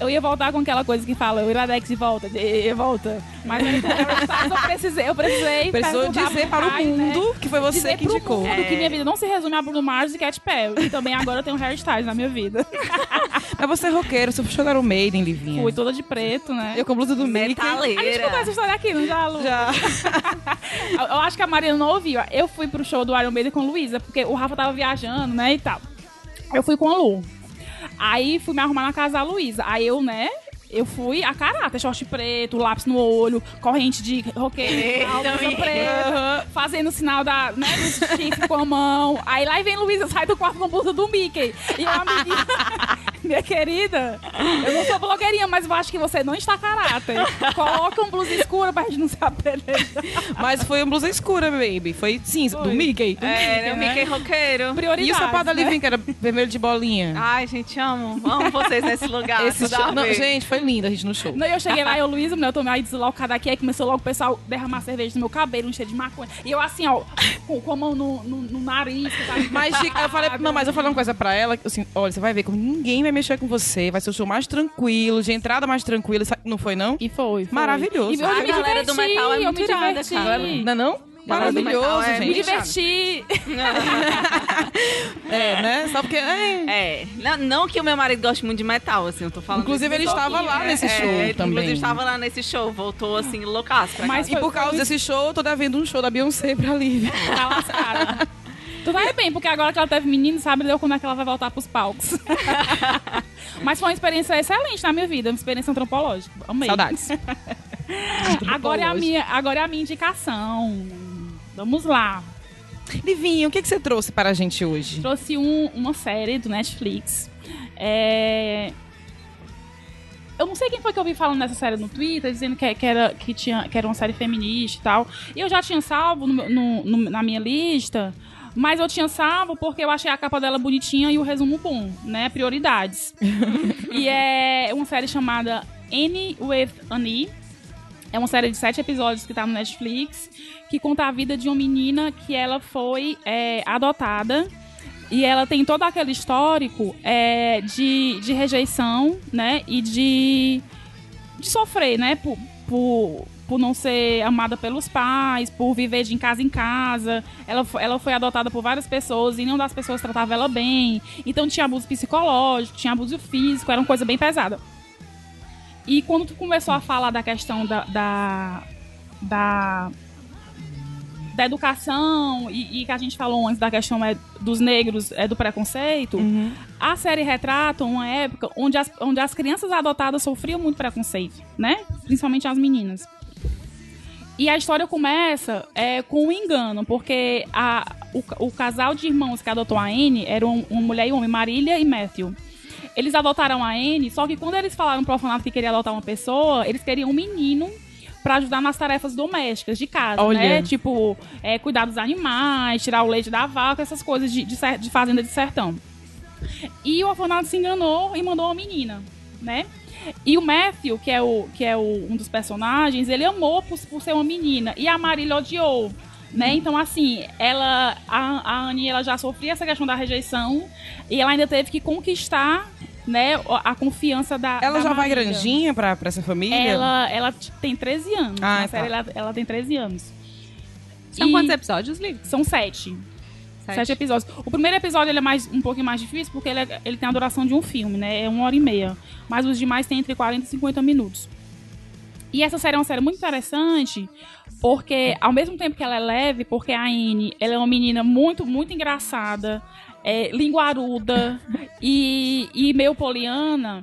Eu ia voltar com aquela coisa que fala, o Iradex de volta, de, de volta. Mas aí, o eu precisei, eu precisei Precisou dizer para o né? mundo que foi você dizer que pro indicou. mundo que minha vida não se resume a Bruno Mars e Cat Perry. E também agora eu tenho Harry Styles na minha vida. Mas você é roqueiro, você puxou Iron Maiden, Livinha. Fui toda de preto, né? Eu com a blusa do Mickey. A gente Metaleira. contou essa história aqui, não já, Lu? Já. Eu eu acho que a Mariana não ouviu. Eu fui pro show do Iron Maiden com a Luísa, porque o Rafa tava viajando, né, e tal. Eu fui com a Lu. Aí fui me arrumar na casa da Luísa. Aí eu, né, eu fui a caráter, short preto, lápis no olho, corrente de roqueiro, calça preta, fazendo sinal da, né, do chifre com a mão. Aí lá vem Luísa, sai do quarto com a blusa do Mickey. E a menina... minha querida, eu não sou blogueirinha, mas eu acho que você não está caráter. Coloca um blusa escura pra gente não se apedrejar. Mas foi uma blusa escura, baby. Foi cinza, do. Mickey. Do É, Mickey, o né? Mickey roqueiro. Prioridade. E o sapato da né? Livinho, que era vermelho de bolinha. Ai, gente, amo. Amo vocês nesse lugar. Esse show, não, gente, foi lindo a gente no show. Não, eu cheguei lá e o Luiz, mulher, eu tomei aí deslocada aqui, aí começou logo o pessoal derramar cerveja no meu cabelo, um cheiro de maconha. E eu assim, ó, com, com a mão no, no, no nariz. tá Mas eu falei, não, mas eu falei uma coisa pra ela, que, assim, olha, você vai ver como ninguém vai mexer com você, vai ser o show mais tranquilo, de entrada mais tranquila, não foi não? E foi, foi. Maravilhoso. E A me galera do diverti, metal é muito me irada, cara. Não é não? Do Maravilhoso, é Me gente. diverti. É, né? Só porque... é. É, não, não que o meu marido goste muito de metal, assim, eu tô falando. Inclusive, ele estava lá é, nesse é, show ele, também. Inclusive, estava lá nesse show, voltou assim, loucaço Mas E por causa desse show, eu tô devendo um show da Beyoncé pra Lívia. Tá lascada. Tu vai bem, porque agora que ela teve menino, sabe Deus quando é que ela vai voltar pros palcos. Mas foi uma experiência excelente na minha vida, uma experiência antropológica. Amei. Saudades. Agora é, a minha, agora é a minha indicação. Vamos lá. Livinho, o que, que você trouxe para a gente hoje? Trouxe um- uma série do Netflix. É... Eu não sei quem foi que eu vi falando nessa série no Twitter, dizendo que, que era, que, tinha, que era uma série feminista e tal. E eu já tinha salvo no no- no- na minha lista, mas eu tinha salvo porque eu achei a capa dela bonitinha e o resumo bom, né? Prioridades. e é uma série chamada Annie with Annie. É uma série de sete episódios que tá no Netflix, que conta a vida de uma menina que ela foi é, adotada. E ela tem todo aquele histórico é, de, de rejeição, né? E de, de sofrer, né? Por, por, por não ser amada pelos pais, por viver de em casa em casa. Ela, ela foi adotada por várias pessoas e nenhuma das pessoas tratava ela bem. Então tinha abuso psicológico, tinha abuso físico, era uma coisa bem pesada. E quando tu começou a falar da questão da. da, da, da educação e, e que a gente falou antes da questão é, dos negros, é, do preconceito, a série retrata uma época onde as, onde as crianças adotadas sofriam muito preconceito, né? Principalmente as meninas. E a história começa é, com um engano, porque a, o, o casal de irmãos que adotou a Anne eram uma mulher e um homem, Marília e Matthew. Eles adotaram a Anne, só que quando eles falaram pro orfanato que queria adotar uma pessoa, eles queriam um menino pra ajudar nas tarefas domésticas de casa, Olha. né? Tipo, é, cuidar dos animais, tirar o leite da vaca, essas coisas de, de, de fazenda de sertão. E o orfanato se enganou e mandou uma menina, né? E o Matthew, que é, o, que é o, um dos personagens, ele amou por, por ser uma menina. E a Marília odiou. Né? Então, assim, ela, a, a Annie ela já sofria essa questão da rejeição e ela ainda teve que conquistar né, a confiança da. Ela da já vai Marília. grandinha pra, pra essa família? Ela, ela tem 13 anos. Ah, Na tá. série ela, ela tem 13 anos. São E- quantos episódios, Liv? São sete. Sete. episódios. O primeiro episódio ele é mais, um pouquinho mais difícil porque ele, é- ele tem a duração de um filme, né? É uma hora e meia. Mas os demais têm entre 40 e 50 minutos. E essa série é uma série muito interessante porque, ao mesmo tempo que ela é leve, porque a Anne, ela é uma menina muito, muito engraçada, é, linguaruda e, e meio poliana.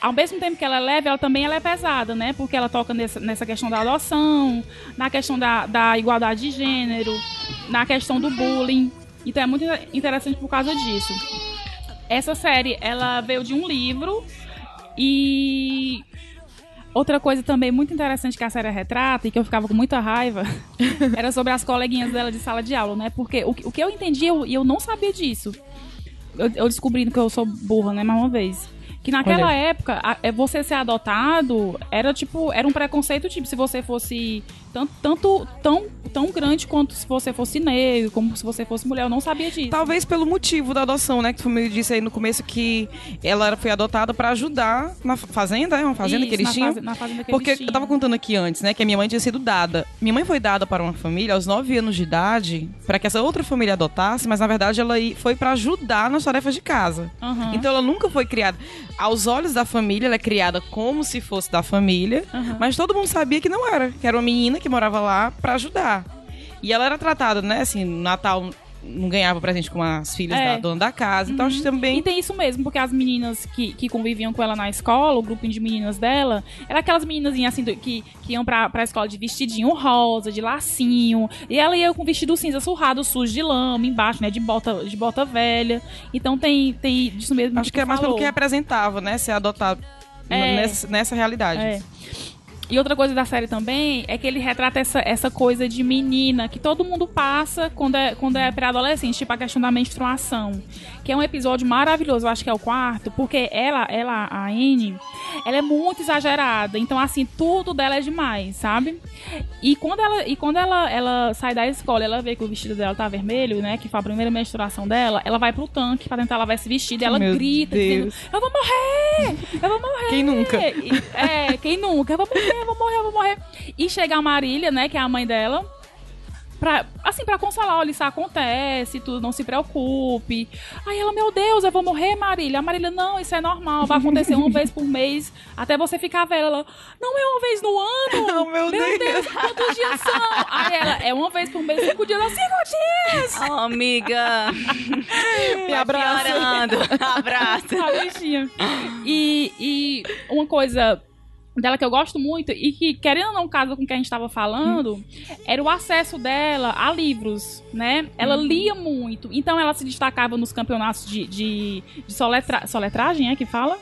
Ao mesmo tempo que ela é leve, ela também ela é pesada, né? Porque ela toca nessa, nessa questão da adoção, na questão da, da igualdade de gênero, na questão do bullying. Então é muito interessante por causa disso. Essa série, ela veio de um livro e outra coisa também muito interessante que a série retrata e que eu ficava com muita raiva era sobre as coleguinhas dela de sala de aula, né? Porque o, que- o que eu entendi, eu, e eu não sabia disso. Eu, eu descobrindo que eu sou burra, né? Mais uma vez. Que naquela Olha. época, a- é, você ser adotado era tipo, era um preconceito, tipo, se você fosse tanto, tanto tão, tão grande quanto se você fosse negro, como se você fosse mulher. Eu não sabia disso. Talvez pelo motivo da adoção, né? Que tu me disse aí no começo que ela foi adotada pra ajudar na fazenda, é uma fazenda Isso, que eles tinham. faze- na fazenda que Porque eles eu tava tinham. contando aqui antes, né? Que a minha mãe tinha sido dada. Minha mãe foi dada para uma família aos 9 anos de idade pra que essa outra família adotasse, mas na verdade ela foi pra ajudar nas tarefas de casa. Aham. Então ela nunca foi criada. Aos olhos da família, ela é criada como se fosse da família, Aham. mas todo mundo sabia que não era. Que era uma menina que morava lá pra ajudar. E ela era tratada, né, assim, no Natal não ganhava presente com as filhas É. da dona da casa. Então acho que também. E tem isso mesmo, porque as meninas que, que conviviam com ela na escola, o grupinho de meninas dela, era aquelas meninazinhas assim do- que, que iam pra, pra escola de vestidinho rosa, de lacinho. E ela ia com vestido cinza surrado, sujo de lama, embaixo, né? De bota, de bota velha. Então tem, tem disso mesmo. Acho que é mais pelo falou. que representava, né? Ser adotado É. nessa, nessa realidade. É. E outra coisa da série também é que ele retrata essa, essa coisa de menina que todo mundo passa quando é, quando é pré-adolescente, tipo a questão da menstruação. Que é um episódio maravilhoso, eu acho que é o quarto, porque ela, ela a Anne, ela é muito exagerada. Então, assim, tudo dela é demais, sabe? E quando ela, e quando ela, ela sai da escola, ela vê que o vestido dela tá vermelho, né? Que foi a primeira menstruação dela, ela vai pro tanque pra tentar lavar esse vestido. E ela Meu grita, Deus. dizendo: Eu vou morrer! Eu vou morrer! Quem nunca? E- É, quem nunca? Eu vou morrer, eu vou morrer, eu vou morrer. E chega a Marília, né, que é a mãe dela, pra, assim, pra consolar, olha, isso acontece, tudo, não se preocupe. Aí ela, meu Deus, eu vou morrer, Marília. A Marília, não, isso é normal, vai acontecer uma vez por mês, até você ficar velha. Ela, não é uma vez no ano? Não, meu Deus. quantos dias são? Aí ela, é uma vez por mês, cinco dias, Ela, cinco dias! Oh, amiga. Me abraça. Piorando. Abraço. A bichinha. E, e uma coisa dela que eu gosto muito e que, querendo ou não, casa com o que a gente estava falando, era o acesso dela a livros, né? Ela lia muito. Então ela se destacava nos campeonatos de, de, de soletra, soletragem, é que fala?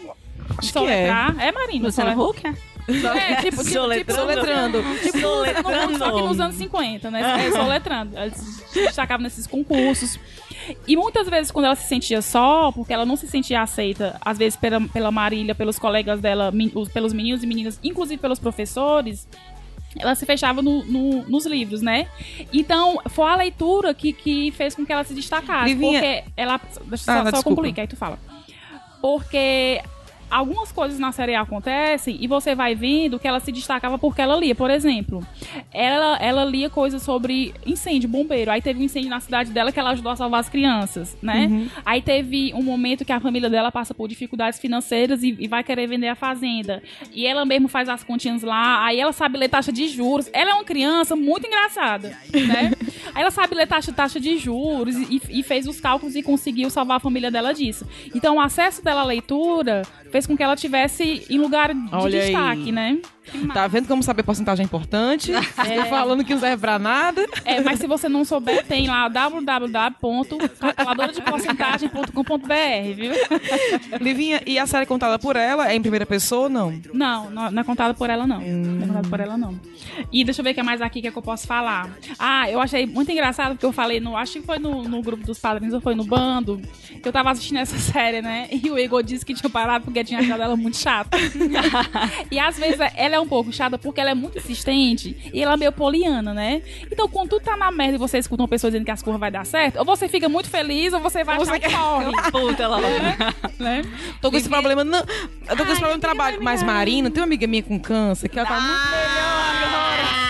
Acho que é. Soletrar. É, Marina? Luciana. Huck? É, tipo, tipo, Soletrando. Tipo, soletrando. Só que nos anos 50, né? É, soletrando. Ela se destacava nesses concursos. E muitas vezes, quando ela se sentia só, porque ela não se sentia aceita, às vezes pela, pela Marília, pelos colegas dela, min- os- pelos meninos e meninas, inclusive pelos professores, ela se fechava no- no- nos livros, né? Então, foi a leitura que, que fez com que ela se destacasse. Livinha- Porque ela. Deixa Ah, eu só, só concluir, que aí tu fala. Porque algumas coisas na série acontecem e você vai vendo que ela se destacava porque ela lia. Por exemplo, ela, ela lia coisas sobre incêndio, bombeiro. Aí teve um incêndio na cidade dela que ela ajudou a salvar as crianças, né? Uhum. Aí teve um momento que a família dela passa por dificuldades financeiras e, e vai querer vender a fazenda. E ela mesmo faz as continhas lá, aí ela sabe ler taxa de juros. Ela é uma criança muito engraçada, né? aí ela sabe ler taxa, taxa de juros e, e fez os cálculos e conseguiu salvar a família dela disso. Então o acesso dela à leitura fez com que ela tivesse em lugar de Olha aí. destaque, né? Tá vendo como saber porcentagem é importante? Tá falando que não serve pra nada. É, mas se você não souber, tem lá www.calculadoradeporcentagem.com.br, viu? Livinha, e a série contada por ela é em primeira pessoa ou não? Não, não, é contada por ela, não. Não é contada por ela, não. E deixa eu ver o que é mais aqui que, é que eu posso falar. Ah, eu achei muito engraçado porque eu falei no. Acho que foi no, no grupo dos padrinhos ou foi no bando. Que eu tava assistindo essa série, né? E o Igor disse que tinha parado porque tinha achado ela muito chata. e às vezes ela é um pouco chata porque ela é muito insistente e ela é meio poliana, né? Então quando tu tá na merda e você escuta uma pessoa dizendo que as curvas vai dar certo, ou você fica muito feliz ou você vai achar que corre. Puta, ela né? Tô com esse problema, não. Eu tô com esse problema no trabalho. Mas Marina, tem uma amiga minha com câncer que ela tá muito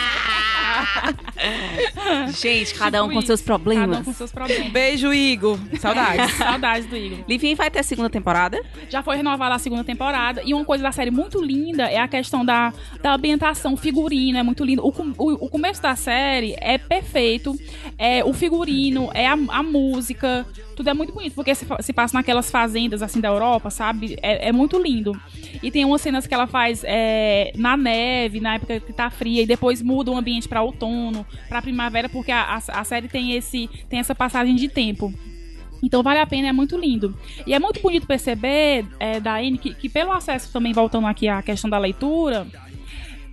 Gente, cada um Tipo com isso. seus Cada um problemas. com seus problemas. Beijo, Igor. Saudades. Saudades do Igor. Livin vai ter a segunda temporada. Já foi renovada a segunda temporada. E uma coisa da série muito linda é a questão da, da ambientação, figurino, é muito lindo. O, o, o começo da série é perfeito. É, o figurino, é a, a música. Tudo é muito bonito, porque se, se passa naquelas fazendas assim da Europa, sabe? É, é muito lindo. E tem umas cenas que ela faz é, na neve, na época que tá fria, e depois muda o ambiente pra outono, pra primavera, porque a, a, a série tem, esse, tem essa passagem de tempo. Então vale a pena, é muito lindo. E é muito bonito perceber, é, da Anne, que, que pelo acesso também, voltando aqui à questão da leitura,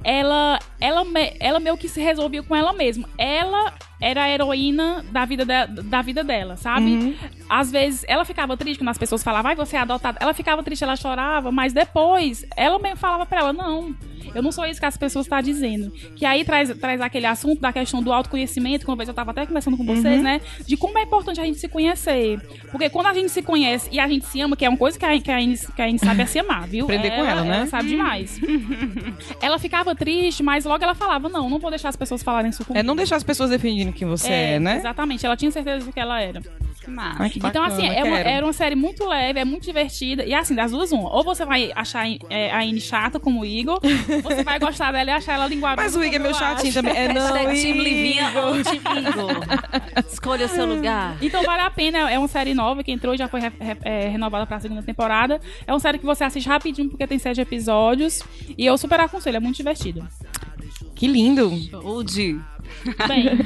ela, ela, ela meio que se resolvia com ela mesma. Ela era a heroína da vida, de- da vida dela, sabe? Às vezes ela ficava triste quando as pessoas falavam, vai, você é adotada. Ela ficava triste, ela chorava, mas depois ela mesmo falava pra ela, não. Eu não sou isso que as pessoas estão dizendo. Que aí traz, traz aquele assunto da questão do autoconhecimento, que uma vez eu tava até conversando com vocês, né? De como é importante a gente se conhecer. Porque quando a gente se conhece e a gente se ama, que é uma coisa que a, que a, que a Inês sabe é se amar, viu? Aprender com ela, né? Ela sabe demais. ela ficava triste, mas logo ela falava, não, não vou deixar as pessoas falarem isso comigo. É não deixar as pessoas defendendo quem você é, né? Exatamente, ela tinha certeza do que ela era. Massa. Ai, que Então, assim, é uma, era uma série muito leve, é muito divertida. E assim, das duas, uma. Ou você vai achar é, a Anne chata como o Igor, ou você vai gostar dela e achar ela linguaruda. Mas o Igor é como meio eu chatinho acho. também. É, não, Hashtag Team Livinha ou Team Igor. Escolha o seu lugar. Então vale a pena, é uma série nova que entrou e já foi re- re- é, renovada pra segunda temporada. É uma série que você assiste rapidinho porque tem sete episódios. E eu super aconselho, é muito divertido. Que lindo. Udi. Bem.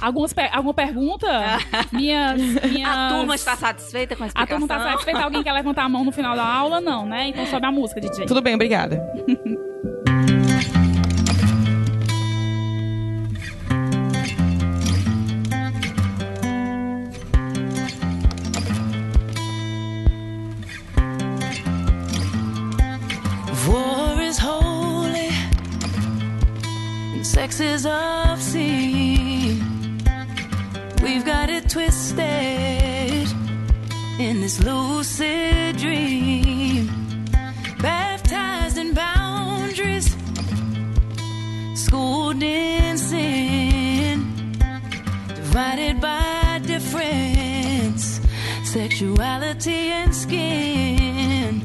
Algumas per- alguma pergunta? Minhas, minhas... A turma está satisfeita com a A explicação? turma tá satisfeita? Alguém quer levantar a mão no final da aula? Não, né? Então sobe a música, DJ. Tudo bem, obrigada. War is holy and sex is obscene. We've got it twisted in this lucid dream. Baptized in boundaries, schooled in sin, divided by difference, sexuality and skin.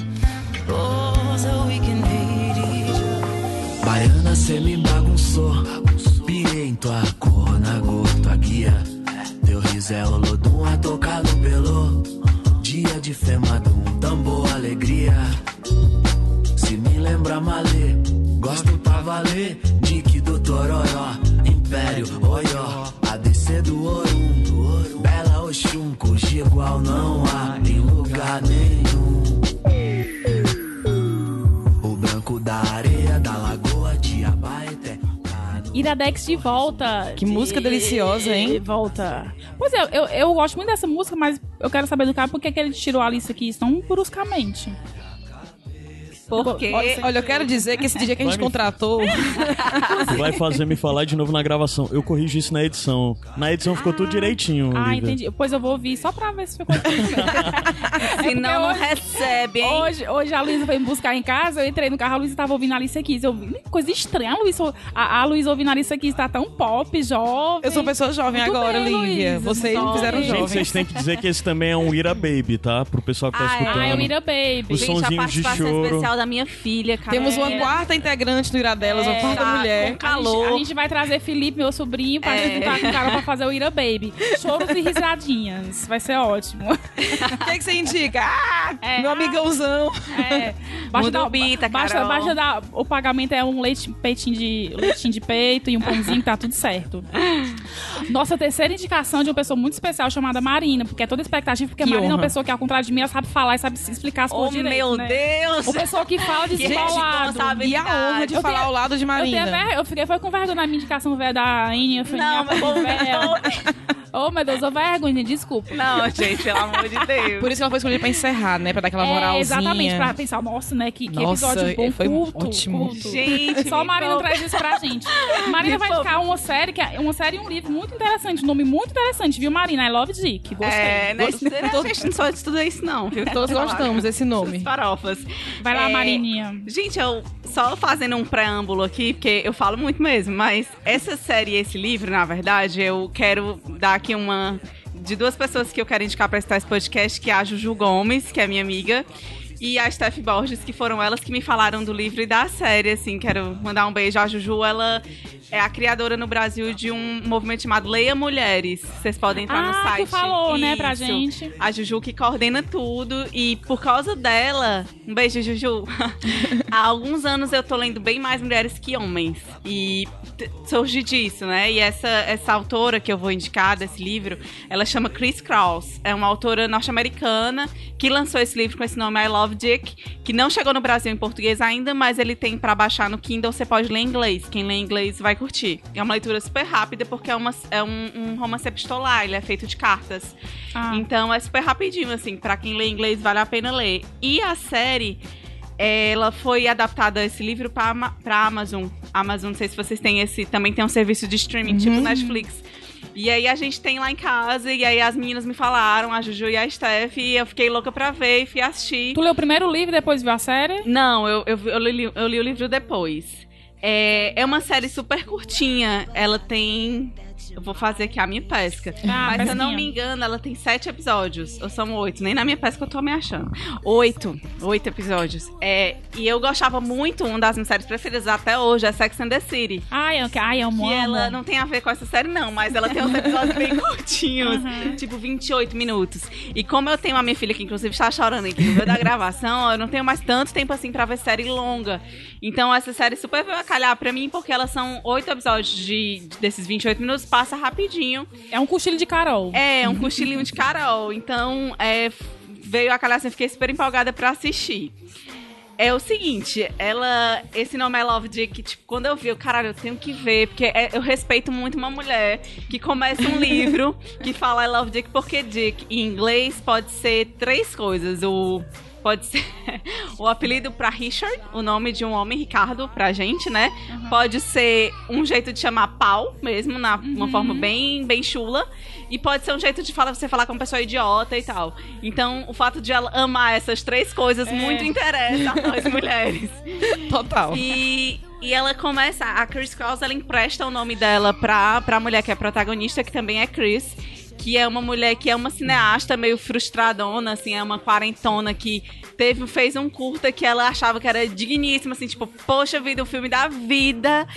Oh, so we can hate each other. Baiana, cê me bagunçou. Em tua cor, na cor, tua guia. Teu riso é olodum, a tocado pelo. Dia de femadum, tambor, alegria. Se me lembra malê, gosto pra valer. Dick do Tororó, Império, Oió. ADC do Orum, Bela Oxum, cujo igual não há em lugar nenhum. O branco da areia, da lagoa de Abaeté. Iradex de volta. Que música deliciosa, hein? De volta. Pois é, eu, eu gosto muito dessa música, mas eu quero saber do cara por que ele tirou a lista aqui tão bruscamente. Porque Olha, olha, eu quero dizer que esse DJ que a gente me- contratou. Vai fazer me falar de novo na gravação. Eu corrijo isso na edição. Na edição ficou tudo direitinho. Ah, Olivia. entendi. Pois eu vou ouvir só pra ver se ficou tudo bem. senão não hoje- recebe, hein? Hoje, hoje a Luísa foi me buscar em casa, eu entrei no carro, a Luísa tava ouvindo a Alicia Keys. Eu vi coisa estranha, a Luísa, a, a Luísa ouvindo a Alicia Keys tá tão pop, jovem. Eu sou pessoa jovem Muito agora, bem, Lívia. Luísa, Vocês me jovem. fizeram Gente, Gente, jovem. vocês têm que dizer que esse também é um Ira Baby, tá? Pro pessoal que tá Ah, é. escutando. Ah, eu Ira Baby. Os Gente, a sonzinhos de participação choro. especial da minha filha, cara. Temos uma É. quarta integrante do Iradelas, uma É, quarta tá mulher. com calor. A gente, a gente vai trazer Felipe, meu sobrinho, pra É. juntar com o cara pra fazer o Ira Baby. Choros e risadinhas. Vai ser ótimo. O que, que você indica? Ah, É. meu amigãozão. É. Basta Muda dar, o bita, basta dar. O pagamento é um leite, peitinho de, leitinho de peito e um pãozinho, tá tudo certo. Nossa terceira indicação de uma pessoa muito especial chamada Marina, porque é toda expectativa, porque Que Marina é uma honra. pessoa que, ao contrário de mim, ela sabe falar e sabe se explicar as Oh, coisas direito, meu né? Deus! Uma pessoa que fala de Que descolado. responsabilidade. E a honra de Eu falar tenho- ao lado de Eu, Marina. ver... eu fiquei foi com vergonha na minha indicação velha da. Eu falei, Não, mas vou- velha. Oh, meu Deus, ô vergonha, desculpa. Não, gente, pelo amor de Deus. Por isso que ela foi escolhida pra encerrar, né? Pra dar aquela É, moralzinha. exatamente, pra pensar, nossa, né, que, que Nossa, episódio bom, foi curto, ótimo. curto. Gente, Só a Marina traz isso pra gente. Marina vai indicar uma série, que é uma série e um livro muito interessante, um nome muito interessante, viu, Marina? I Love Dick. Gostei. É, né? A gente não só estuda isso, não, viu? Todos gostamos desse nome. Farofas. Vai lá, É, Marininha. Gente, eu só fazendo um preâmbulo aqui, porque eu falo muito mesmo, mas essa série e esse livro, na verdade, eu quero dar aqui uma. De duas pessoas que eu quero indicar pra estar esse podcast, que é a Juju Gomes, que é minha amiga, e a Steph Borges, que foram elas que me falaram do livro e da série, assim, quero mandar um beijo. A Juju, ela é a criadora no Brasil de um movimento chamado Leia Mulheres. Vocês podem entrar no Ah, site. tu falou, né, pra Isso. gente. A Juju que coordena tudo e por causa dela, um beijo, Juju. Há alguns anos eu tô lendo bem mais mulheres que homens e surge disso, né? E essa essa autora que eu vou indicar desse livro, ela chama Chris Kraus. É uma autora norte-americana que lançou esse livro com esse nome I Love Dick, que não chegou no Brasil em português ainda, mas ele tem pra baixar no Kindle, você pode ler em inglês. Quem lê em inglês vai curtir. É uma leitura super rápida porque é, uma, é um, um romance epistolar, ele é feito de cartas. Ah, Então é super rapidinho, assim, pra quem lê inglês vale a pena ler. E a série, ela foi adaptada, esse livro, pra Amazon. Amazon, não sei se vocês têm esse, também tem um serviço de streaming, tipo Netflix. E aí a gente tem lá em casa, e aí as meninas me falaram, a Juju e a Steph, e eu fiquei louca pra ver e fui assistir. Tu leu o primeiro livro e depois viu a série? Não, eu, eu, eu, li, eu li o livro depois. É, é uma série super curtinha. Ela tem Eu vou fazer aqui a minha pesca. Ah, Mas se eu não me engano, ela tem sete episódios. Ou são oito. Nem na minha pesca eu tô me achando. Oito. Oito episódios. É, e eu gostava muito, uma das minhas séries preferidas até hoje é Sex and the City. Ai, eu, ai, eu amo. Que ela não tem a ver com essa série, não, mas ela tem uns episódios bem curtinhos, tipo 28 minutos. E como eu tenho a minha filha que, inclusive, está chorando aqui no meio da gravação, eu não tenho mais tanto tempo assim pra ver série longa. Então, essa série super veio a calhar pra mim, porque elas são oito episódios de, desses 28 minutos, passa rapidinho. É um cochilo de Carol. É, um cochilinho de Carol. Então, é, veio a calhar assim, fiquei super empolgada pra assistir. É o seguinte, ela. Esse nome é Love Dick, tipo, quando eu vi, eu, caralho, eu tenho que ver, porque é- eu respeito muito uma mulher que começa um livro que fala I Love Dick, porque Dick em inglês pode ser três coisas. O. Pode ser o apelido pra Richard, o nome de um homem, Ricardo, pra gente, né? Pode ser um jeito de chamar pau mesmo, na uma forma bem, bem chula. E pode ser um jeito de falar, você falar com uma pessoa idiota e tal. Então, o fato de ela amar essas três coisas muito interessa a nós mulheres. Total. E, e ela começa, a Chris Cross, ela empresta o nome dela pra, pra mulher que é protagonista, que também é Chris. Que é uma mulher que é uma cineasta meio frustradona, assim, é uma quarentona que teve, fez um curta que ela achava que era digníssimo, assim, tipo, poxa vida, o filme da vida.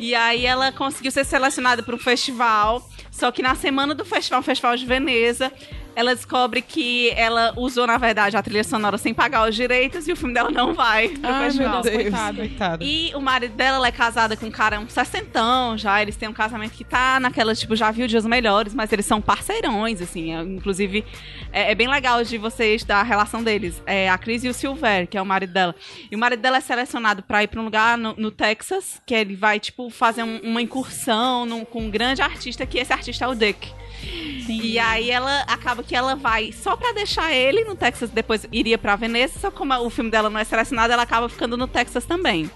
E aí ela conseguiu ser selecionada para um festival. Só que na semana do festival, o Festival de Veneza, ela descobre que ela usou, na verdade, a trilha sonora sem pagar os direitos e o filme dela não vai pro Ai, festival. meu Deus. coitada. Coitada. E o marido dela, ela é casada com um cara, um sessentão já. Eles têm um casamento que tá naquela, tipo, já viu dias melhores, mas eles são parceirões, assim. é, inclusive, é, é bem legal de vocês da relação deles. É a Cris e o Silver, que é o marido dela. E o marido dela é selecionado pra ir pra um lugar no, no Texas, que ele vai, tipo, fazer um- uma incursão num- com um grande artista, que esse artista é o Dick. E aí ela acaba que ela vai só pra deixar ele no Texas, depois iria pra Veneza, só como o filme dela não é selecionado, ela acaba ficando no Texas também.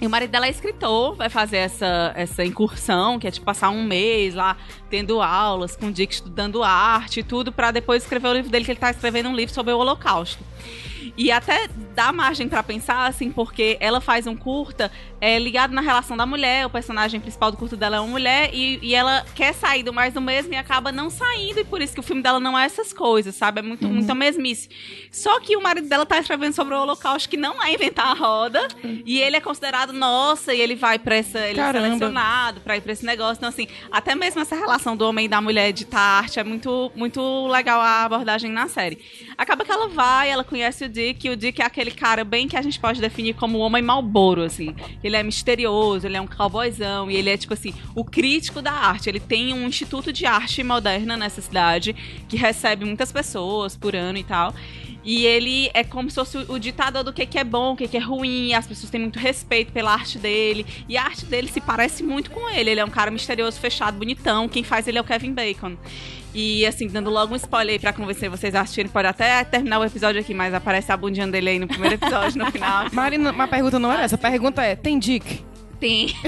E o marido dela é escritor, vai fazer essa, essa incursão, que é tipo passar um mês lá tendo aulas com o Dick estudando arte e tudo, pra depois escrever o livro dele, que ele tá escrevendo um livro sobre o Holocausto. E até dá margem pra pensar, assim, porque ela faz um curta é, ligado na relação da mulher, o personagem principal do curta dela é uma mulher, e, e ela quer sair do mais do mesmo e acaba não saindo, e por isso que o filme dela não é essas coisas, sabe? É muito, muita mesmice. Só que o marido dela tá escrevendo sobre o Holocausto, que não é inventar a roda, e ele é considerado nossa, e ele vai pra essa. Ele Caramba. é selecionado pra ir pra esse negócio. Então, assim, até mesmo essa relação do homem e da mulher de arte é muito, muito legal a abordagem na série. Acaba que ela vai, ela conhece o Dick, e o Dick é aquele cara bem que a gente pode definir como o homem malboro, assim. Ele é misterioso, ele é um cowboyzão, e ele é, tipo assim, o crítico da arte. Ele tem um instituto de arte moderna nessa cidade, que recebe muitas pessoas por ano e tal. E ele é como se fosse o ditador do que, que é bom, o que, que é ruim. As pessoas têm muito respeito pela arte dele. E a arte dele se parece muito com ele. Ele é um cara misterioso, fechado, bonitão. Quem faz ele é o Kevin Bacon. E assim, dando logo um spoiler aí pra convencer vocês a assistirem, pode até terminar o episódio aqui, mas aparece a bundinha dele aí no primeiro episódio, no final. Marina, uma pergunta não era essa. A pergunta é: tem Dick? Tem.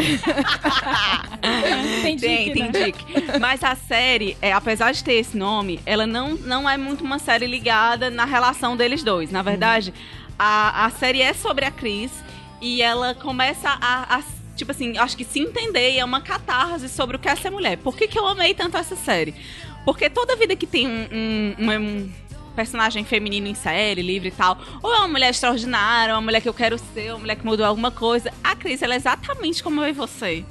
Tem Tem, dica, tem né? dica. Mas a série, é, apesar de ter esse nome, ela não, não é muito uma série ligada na relação deles dois. Na verdade, a, a série é sobre a Cris e ela começa a, a, tipo assim, acho que se entender é uma catarse sobre o que é ser mulher. Por que, que eu amei tanto essa série? Porque toda vida que tem um, um, um personagem feminino em série, livre e tal, ou é uma mulher extraordinária, uma mulher que eu quero ser, uma mulher que mudou alguma coisa, a Cris, ela é exatamente como eu e você.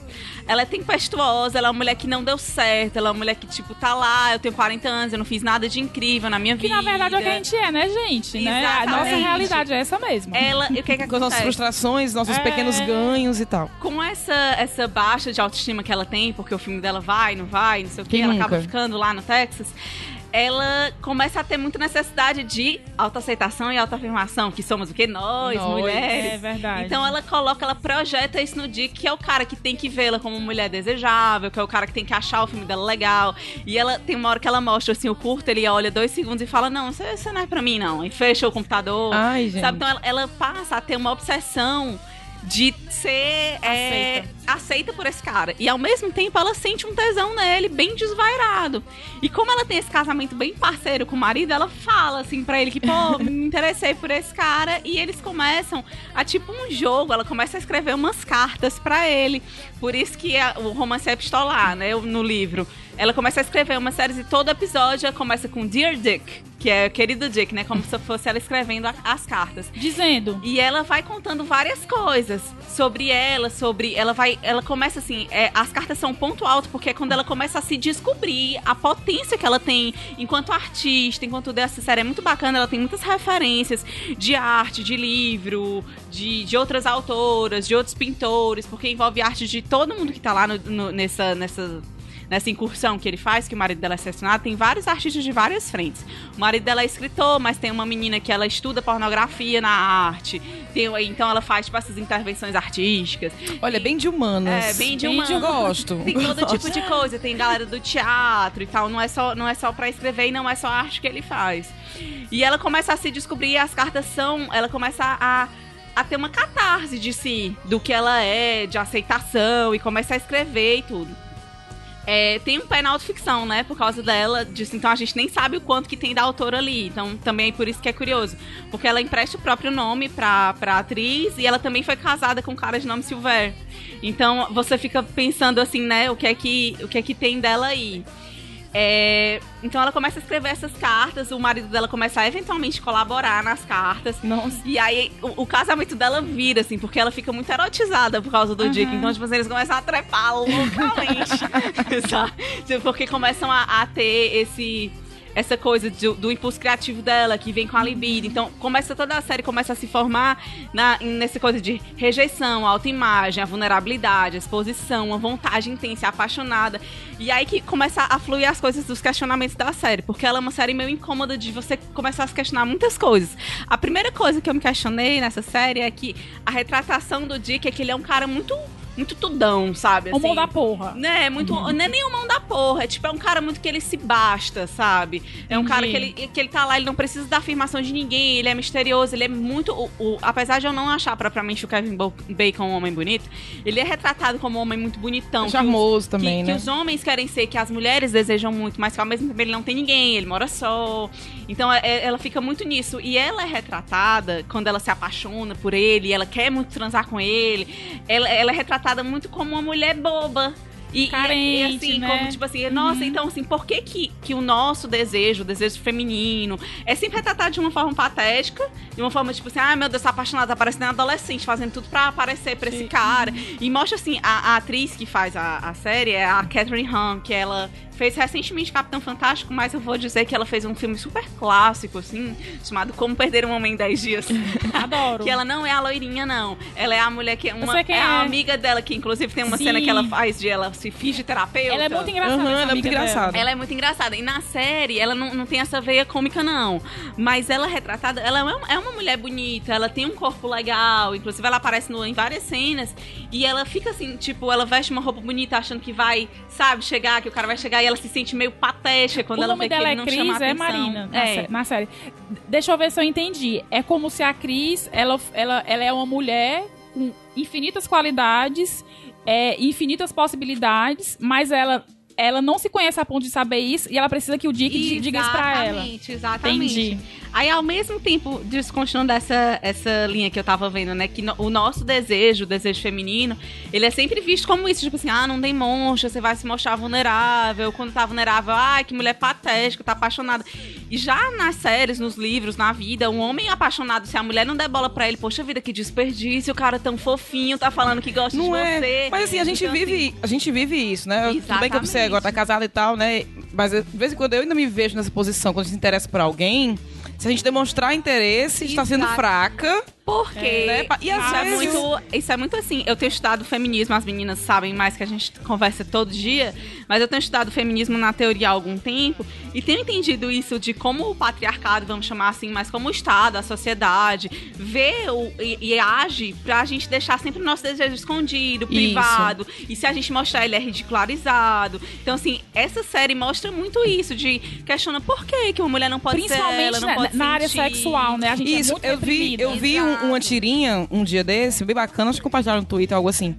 Ela é tempestuosa, ela é uma mulher que não deu certo, ela é uma mulher que, tipo, tá lá, eu tenho 40 anos, eu não fiz nada de incrível na minha Que vida. na verdade é o que a gente é, né, gente? Né? A nossa realidade é essa mesmo. Ela, e o que que Com as nossas acontece? frustrações, nossos É. pequenos ganhos e tal. com essa, essa baixa de autoestima que ela tem, porque o filme dela vai, não vai, não sei o que, Quem ela acaba ficando lá no Texas, ela começa a ter muita necessidade de autoaceitação e autoafirmação, que somos o que? Nós, Nós, mulheres. é verdade. Então ela coloca, ela projeta isso no Dick, que é o cara que tem que vê-la como mulher desejável, que é o cara que tem que achar o filme dela legal. E ela tem uma hora que ela mostra assim o curto, ele olha dois segundos e fala: Não, isso, isso não é pra mim, não. E fecha o computador. Ai, gente. Sabe? Então ela, ela passa a ter uma obsessão de ser. é, aceita por esse cara. E ao mesmo tempo ela sente um tesão nele, bem desvairado. E como ela tem esse casamento bem parceiro com o marido, ela fala assim pra ele que, pô, me interessei por esse cara. E eles começam a tipo um jogo, ela começa a escrever umas cartas pra ele. Por isso que a- o romance é epistolar, né? No livro. Ela começa a escrever uma série e todo episódio começa com Dear Dick, que é querido Dick, né? Como se fosse ela escrevendo a- as cartas. Dizendo. E ela vai contando várias coisas sobre ela, sobre. Ela vai. Ela começa assim. é, as cartas são um ponto alto, porque é quando ela começa a se descobrir a potência que ela tem enquanto artista, enquanto dessa série é muito bacana, ela tem muitas referências de arte, de livro, de, de outras autoras, de outros pintores, porque envolve arte de todo mundo que tá lá no- no- nessa. nessa nessa incursão que ele faz, que o marido dela é assassinado, tem vários artistas de várias frentes. O marido dela é escritor, mas tem uma menina que ela estuda pornografia na arte. Tem, então ela faz, tipo, essas intervenções artísticas. Olha, bem de humanas. É, bem de Bem humanas. Eu gosto. Tem todo tipo de coisa. Tem galera do teatro e tal. Não é só, não é só pra escrever e não é só a arte que ele faz. E ela começa a se descobrir, as cartas são. Ela começa a. A ter uma catarse de si, do que ela é, de aceitação, e começa a escrever e tudo. É, tem um pé na autoficção, né? Por causa dela, disso. Então a gente nem sabe o quanto que tem da autora ali. Então também é por isso que é curioso. Porque ela empresta o próprio nome pra, pra atriz e ela também foi casada com um cara de nome Silver. Então você fica pensando assim, né? O que é que, o que, é que tem dela aí? É, então ela começa a escrever essas cartas, o marido dela começa a eventualmente colaborar nas cartas. Nossa. E aí o, o casamento dela vira, assim, porque ela fica muito erotizada por causa do Dick. Então, tipo, assim, eles começam a trepar loucamente. sabe? Tipo, Porque começam a, a ter esse. Essa coisa do, do impulso criativo dela, que vem com a libido. Então, começa toda a série começa a se formar na, nessa coisa de rejeição, autoimagem, a vulnerabilidade, a exposição, a vontade intensa, apaixonada. E aí que começa a fluir as coisas dos questionamentos da série. Porque ela é uma série meio incômoda de você começar a se questionar muitas coisas. A primeira coisa que eu me questionei nessa série é que a retratação do Dick é que ele é um cara muito, muito tudão, sabe? O mão assim. da porra. Né, muito. Não é nem o mão da porra. É tipo, é um cara muito que ele se basta, sabe? É um cara que ele, que ele tá lá, ele não precisa da afirmação de ninguém, ele é misterioso, ele é muito. O, o- apesar de eu não achar propriamente o Kevin Bacon um homem bonito, ele é retratado como um homem muito bonitão. que os- Charmoso também, que, né? que os homens querem ser, que as mulheres desejam muito, mas que ao mesmo tempo ele não tem ninguém, ele mora só. Então é- é- ela fica muito nisso. E ela é retratada, quando ela se apaixona por ele, ela quer muito transar com ele, ela, ela é retratada muito como uma mulher boba. E, Carente, e, assim, né? como tipo assim, nossa, então assim, por que, que que o nosso desejo, o desejo feminino, é sempre retratado de uma forma patética, de uma forma tipo assim, ah, meu Deus, tá apaixonada, tá parecendo um adolescente, fazendo tudo pra aparecer pra esse cara. E mostra assim, a, a atriz que faz a, a série é a Catherine Hahn, que ela fez recentemente Capitão Fantástico, mas eu vou dizer que ela fez um filme super clássico, assim, chamado Como Perder um Homem em 10 Dias. Adoro. Que ela não é a loirinha, não. Ela é a mulher que é uma. sei quem é a é. amiga dela, que inclusive tem uma Sim. cena que ela faz de ela se finge terapeuta. Ela é muito engraçada. Essa ela é muito engraçada. Ela é muito engraçada. E na série, ela não, não tem essa veia cômica, não. Mas ela é retratada. Ela é uma, é uma mulher bonita, ela tem um corpo legal. Inclusive, ela aparece no- em várias cenas. E ela fica assim, tipo, ela veste uma roupa bonita achando que vai, sabe, chegar, que o cara vai chegar. E ela se sente meio patética quando o ela vê que ele é não Cris, chama é atenção. Marina, na, É. sé- na série. Deixa eu ver se eu entendi. É como se a Cris, ela, ela, ela é uma mulher com infinitas qualidades, é, infinitas possibilidades, mas ela, ela não se conhece a ponto de saber isso e ela precisa que o Dick di- diga isso pra ela. Exatamente, exatamente. Entendi. Aí, ao mesmo tempo, descontinuando essa, essa linha que eu tava vendo, né? Que no- o nosso desejo, o desejo feminino, ele é sempre visto como isso, tipo assim, ah, não tem monstro, você vai se mostrar vulnerável. Quando tá vulnerável, ai, que mulher patética, tá apaixonada. E já nas séries, nos livros, na vida, um homem apaixonado, se a mulher não der bola pra ele, poxa vida, que desperdício, o cara tão fofinho, tá falando que gosta de Não é. você. Mas assim, a gente Então, assim, vive, a gente vive isso, né? Tudo bem que Exatamente. você agora tá casada e tal, né? Mas de vez em quando eu ainda me vejo nessa posição, quando a gente se interessa por alguém, se a gente demonstrar interesse, está sendo Exato. fraca. Porque É, né? E às isso, é vezes- muito, isso é muito assim. Eu tenho estudado feminismo, as meninas sabem mais que a gente conversa todo dia, mas eu tenho estudado feminismo na teoria há algum tempo e tenho entendido isso de como o patriarcado, vamos chamar assim, mas como o Estado, a sociedade, vê o, e, e age pra gente deixar sempre o nosso desejo escondido, privado. E se a gente mostrar, ele é ridicularizado. Então, assim, essa série mostra muito isso, de questiona por que, que uma mulher não pode ser Principalmente ela, não na, pode na área sentir. sexual, né? A gente é Isso, muito eu vi, eu vi um, uma tirinha um dia desse, bem bacana, acho que compartilharam no Twitter, algo assim.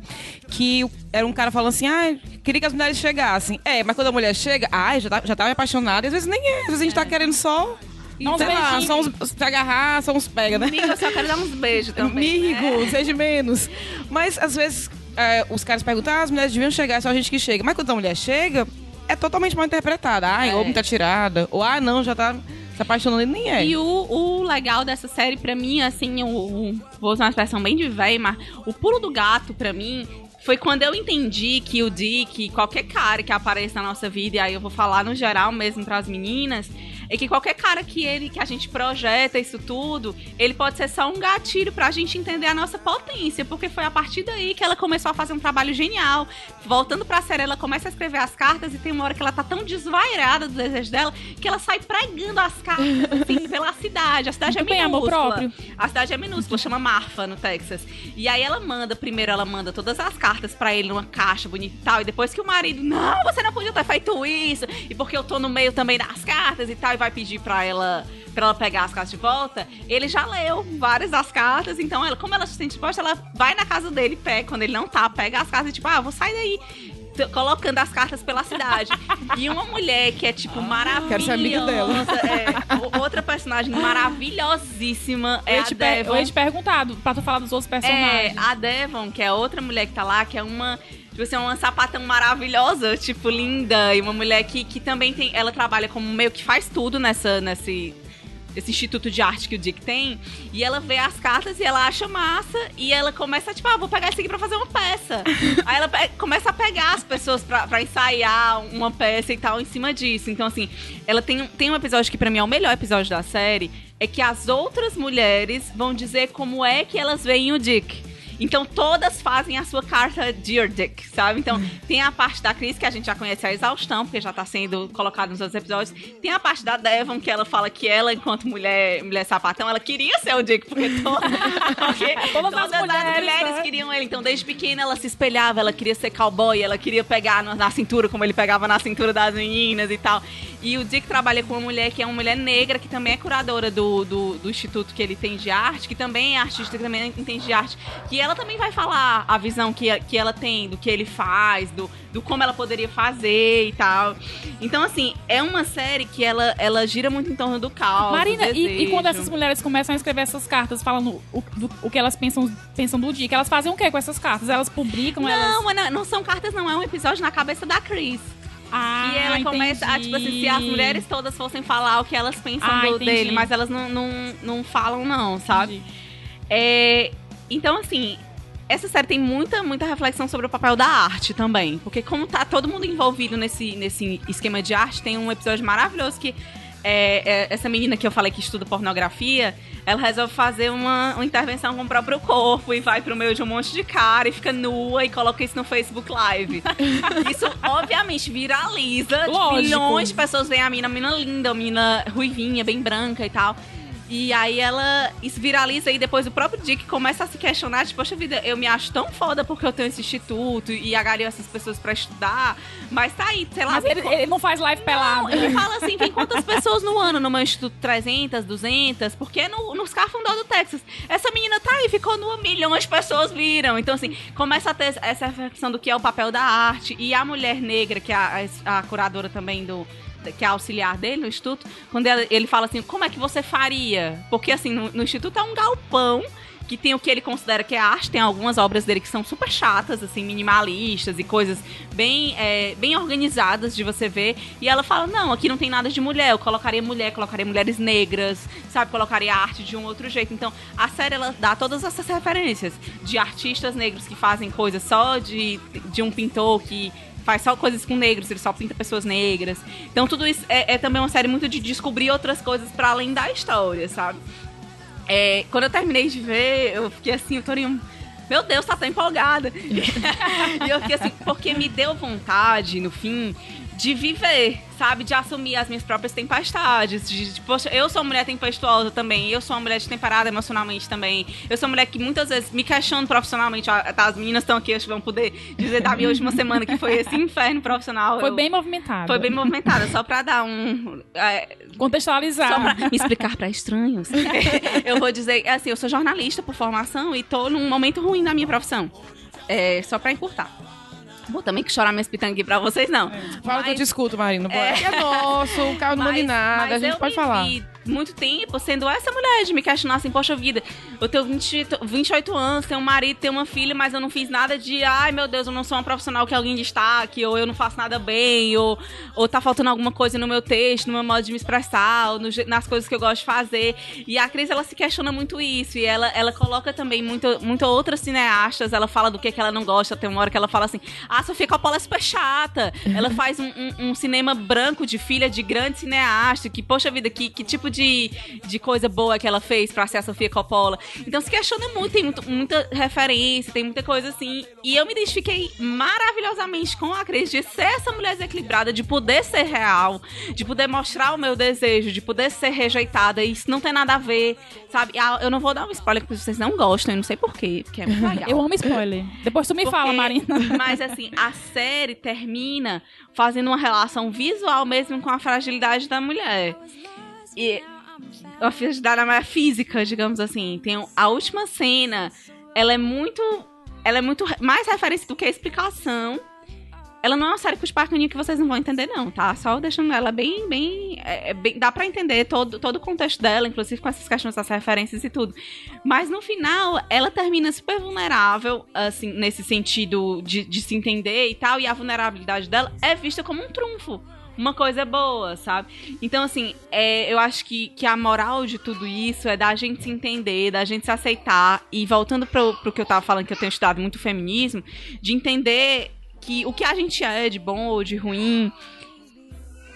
Que era um cara falando assim, ah, queria que as mulheres chegassem. É, mas quando a mulher chega, ai, já tá, já tá apaixonada, e às vezes nem é, às vezes a gente tá querendo só. Não, sei lá, só uns, se agarrar, só uns pega, né? Amigo, eu só quero dar uns beijos também. Amigo, né? seja menos. Mas às vezes é, os caras perguntam, ah, as mulheres deviam chegar, é só a gente que chega. Mas quando a mulher chega, é totalmente mal interpretada. Ai, É. ou muita tirada. Ou, ah, não, já tá se apaixonando e nem é. E o, o legal dessa série, pra mim, assim, o, o- vou usar uma expressão bem de véi, mas o pulo do gato, pra mim, foi quando eu entendi que o Dick, qualquer cara que apareça na nossa vida, e aí eu vou falar no geral mesmo pras meninas, é que qualquer cara que ele que a gente projeta isso tudo, ele pode ser só um gatilho pra gente entender a nossa potência, porque foi a partir daí que ela começou a fazer um trabalho genial. Voltando pra série, ela começa a escrever as cartas e tem uma hora que ela tá tão desvairada do desejo dela que ela sai pregando as cartas assim pela cidade. A cidade Muito é bem, amor minúscula. próprio. A cidade é minúscula, chama Marfa, no Texas. E aí ela manda, primeiro ela manda todas as cartas pra ele numa caixa bonita e tal. E depois que o marido, não, você não podia ter feito isso. E porque eu tô no meio também das cartas e tal, vai pedir pra ela. Pra ela pegar as cartas de volta, ele já leu várias das cartas, então ela, como ela se sente disposta, ela vai na casa dele, pega, quando ele não tá, pega as cartas e tipo, ah, vou sair daí. Colocando as cartas pela cidade. E uma mulher que é, tipo, maravilhosa. quero ser amiga dela. É, outra personagem maravilhosíssima Eu é ia, a te per- eu Devon. ia te perguntado pra tu falar dos outros É, personagens. a Devon, que é outra mulher que tá lá, que é uma. Tipo assim, uma sapatão maravilhosa, tipo, linda. E uma mulher que, que também tem. Ela trabalha como meio que faz tudo nessa, nesse. Esse instituto de arte que o Dick tem. E ela vê as cartas e ela acha massa. E ela começa, tipo, ah, vou pegar isso aqui pra fazer uma peça. Aí ela começa a pegar as pessoas pra, pra ensaiar uma peça e tal em cima disso. Então, assim, ela tem, tem um episódio que pra mim é o melhor episódio da série. É que as outras mulheres vão dizer como é que elas veem o Dick. Então todas fazem a sua carta Dear Dick, sabe? Então tem a parte da Cris, que a gente já conhece a exaustão, porque já tá sendo colocado nos outros episódios. Tem a parte da Devon, que ela fala que ela, enquanto mulher, mulher sapatão, ela queria ser o Dick, porque, to- porque Todas as todas, as mulheres, mulheres, né? queriam ele. Então desde pequena ela se espelhava, ela queria ser cowboy, ela queria pegar na cintura, como ele pegava na cintura das meninas e tal. E o Dick trabalha com uma mulher que é uma mulher negra, que também é curadora do, do, do instituto que ele tem de arte, que também é artista, que também entende de arte. Que ela também vai falar a visão que, que ela tem, do que ele faz, do, do como ela poderia fazer e tal. Então, assim, é uma série que ela, ela gira muito em torno do caos. Marina, e, e quando essas mulheres começam a escrever essas cartas falando o, do- o que elas pensam, pensam do dia, que elas fazem o que com essas cartas? Elas publicam, elas... Não, mas não, não são cartas, não. É um episódio na cabeça da Cris. Ah, e ela começa a, tipo assim, se as entendi. mulheres todas fossem falar o que elas pensam Ah, do- entendi. dele, mas elas não, não, não falam, não, sabe? Entendi. É, então, assim, essa série tem muita, muita reflexão sobre o papel da arte também. Porque como tá todo mundo envolvido nesse, nesse esquema de arte, tem um episódio maravilhoso que é, é, essa menina que eu falei que estuda pornografia, ela resolve fazer uma, uma intervenção com o próprio corpo e vai pro meio de um monte de cara e fica nua e coloca isso no Facebook Live. Isso, obviamente, viraliza. Tipo, Lógico. milhões de pessoas veem a mina, a mina linda, a mina ruivinha, bem branca e tal. E aí ela isso viraliza e depois o próprio Dick começa a se questionar, tipo, poxa vida, eu me acho tão foda porque eu tenho esse instituto e agalho essas pessoas pra estudar, mas tá aí, sei lá. Mas ele, ele não faz live pelado. Ele fala assim, vem quantas pessoas no ano no meu instituto? 300, 200? Porque no, nos Carfundó do Texas. Essa menina tá aí, ficou nua, milhões de pessoas viram. Então, assim, começa a ter essa reflexão do que é o papel da arte. E a mulher negra, que é a, a curadora também do que é auxiliar dele no instituto, quando ele fala assim, como é que você faria? Porque, assim, no, no instituto é um galpão que tem o que ele considera que é arte, tem algumas obras dele que são super chatas, assim, minimalistas e coisas bem, é, bem organizadas de você ver. E ela fala: não, aqui não tem nada de mulher, eu colocaria mulher, colocaria mulheres negras, sabe? Colocaria arte de um outro jeito. Então, a série ela dá todas essas referências de artistas negros que fazem coisas só de, de um pintor que faz só coisas com negros, ele só pinta pessoas negras. Então tudo isso é, é também uma série muito de descobrir outras coisas para além da história, sabe? É, quando eu terminei de ver, eu fiquei assim, o Torinho, meu Deus, tá tão empolgada. e eu fiquei assim, porque me deu vontade, no fim, de viver, sabe? De assumir as minhas próprias tempestades. De, de, poxa, eu sou uma mulher tempestuosa também. Eu sou uma mulher temperada emocionalmente também. Eu sou uma mulher que muitas vezes me questiono profissionalmente. Ah, Tá, as meninas estão aqui, acho que vão poder dizer da minha última semana que foi esse inferno profissional. Foi Eu- bem movimentado. Foi bem movimentada, só pra dar um. é, Contextualizar. só pra me explicar pra estranhos. eu vou dizer, é assim, eu sou jornalista por formação e tô num momento ruim na minha profissão. É, só pra encurtar. Vou também que chorar minhas pitanguinhas pra vocês, não. Fala que eu Mas- te escuto, Marina. É. É nosso, o carro não manda nada, mas a gente pode falar. vi muito tempo sendo essa mulher de me questionar assim, poxa vida, eu tenho 20, 28 anos, tenho um marido, tenho uma filha, mas eu não fiz nada de, ai meu Deus, eu não sou uma profissional que alguém destaque, ou eu não faço nada bem, ou, ou tá faltando alguma coisa no meu texto, no meu modo de me expressar, ou no nas coisas que eu gosto de fazer. E a Cris, ela se questiona muito isso, e ela, ela coloca também muito, muito outras cineastas, ela fala do que, que ela não gosta, tem uma hora que ela fala assim, ah, Sofia Coppola é super chata, ela faz um, um- um cinema branco de filha de grande cineasta, que, poxa vida, que, que tipo de, de coisa boa que ela fez pra ser a Sofia Coppola. Então se questiona muito, tem muito- muita referência, tem muita coisa assim. E eu me identifiquei maravilhosamente com a Cris de ser essa mulher desequilibrada, de poder ser real, de poder mostrar o meu desejo, de poder ser rejeitada. E isso não tem nada a ver, sabe? Ah, Eu não vou dar um spoiler porque vocês não gostam, eu não sei porquê, porque é muito legal. Eu amo spoiler. Depois tu me Porque- fala, Marina. Mas assim, a série termina fazendo uma relação visual mesmo com a fragilidade da mulher. E a fragilidade da mulher física, digamos assim. Tem a última cena, ela é muito. Ela é muito mais referência do que a explicação. Ela não é uma série com esparcaninho que vocês não vão entender, não, tá? Só deixando ela bem, bem, é, é bem- Dá pra entender todo, todo o contexto dela, inclusive com essas questões das referências e tudo. Mas no final, ela termina super vulnerável, assim, nesse sentido de, de se entender e tal, e a vulnerabilidade dela é vista como um trunfo. Uma coisa boa, sabe? Então, assim, é, eu acho que, que a moral de tudo isso é da gente se entender, da gente se aceitar. E voltando pro, pro que eu tava falando, que eu tenho estudado muito feminismo, de entender que o que a gente é de bom ou de ruim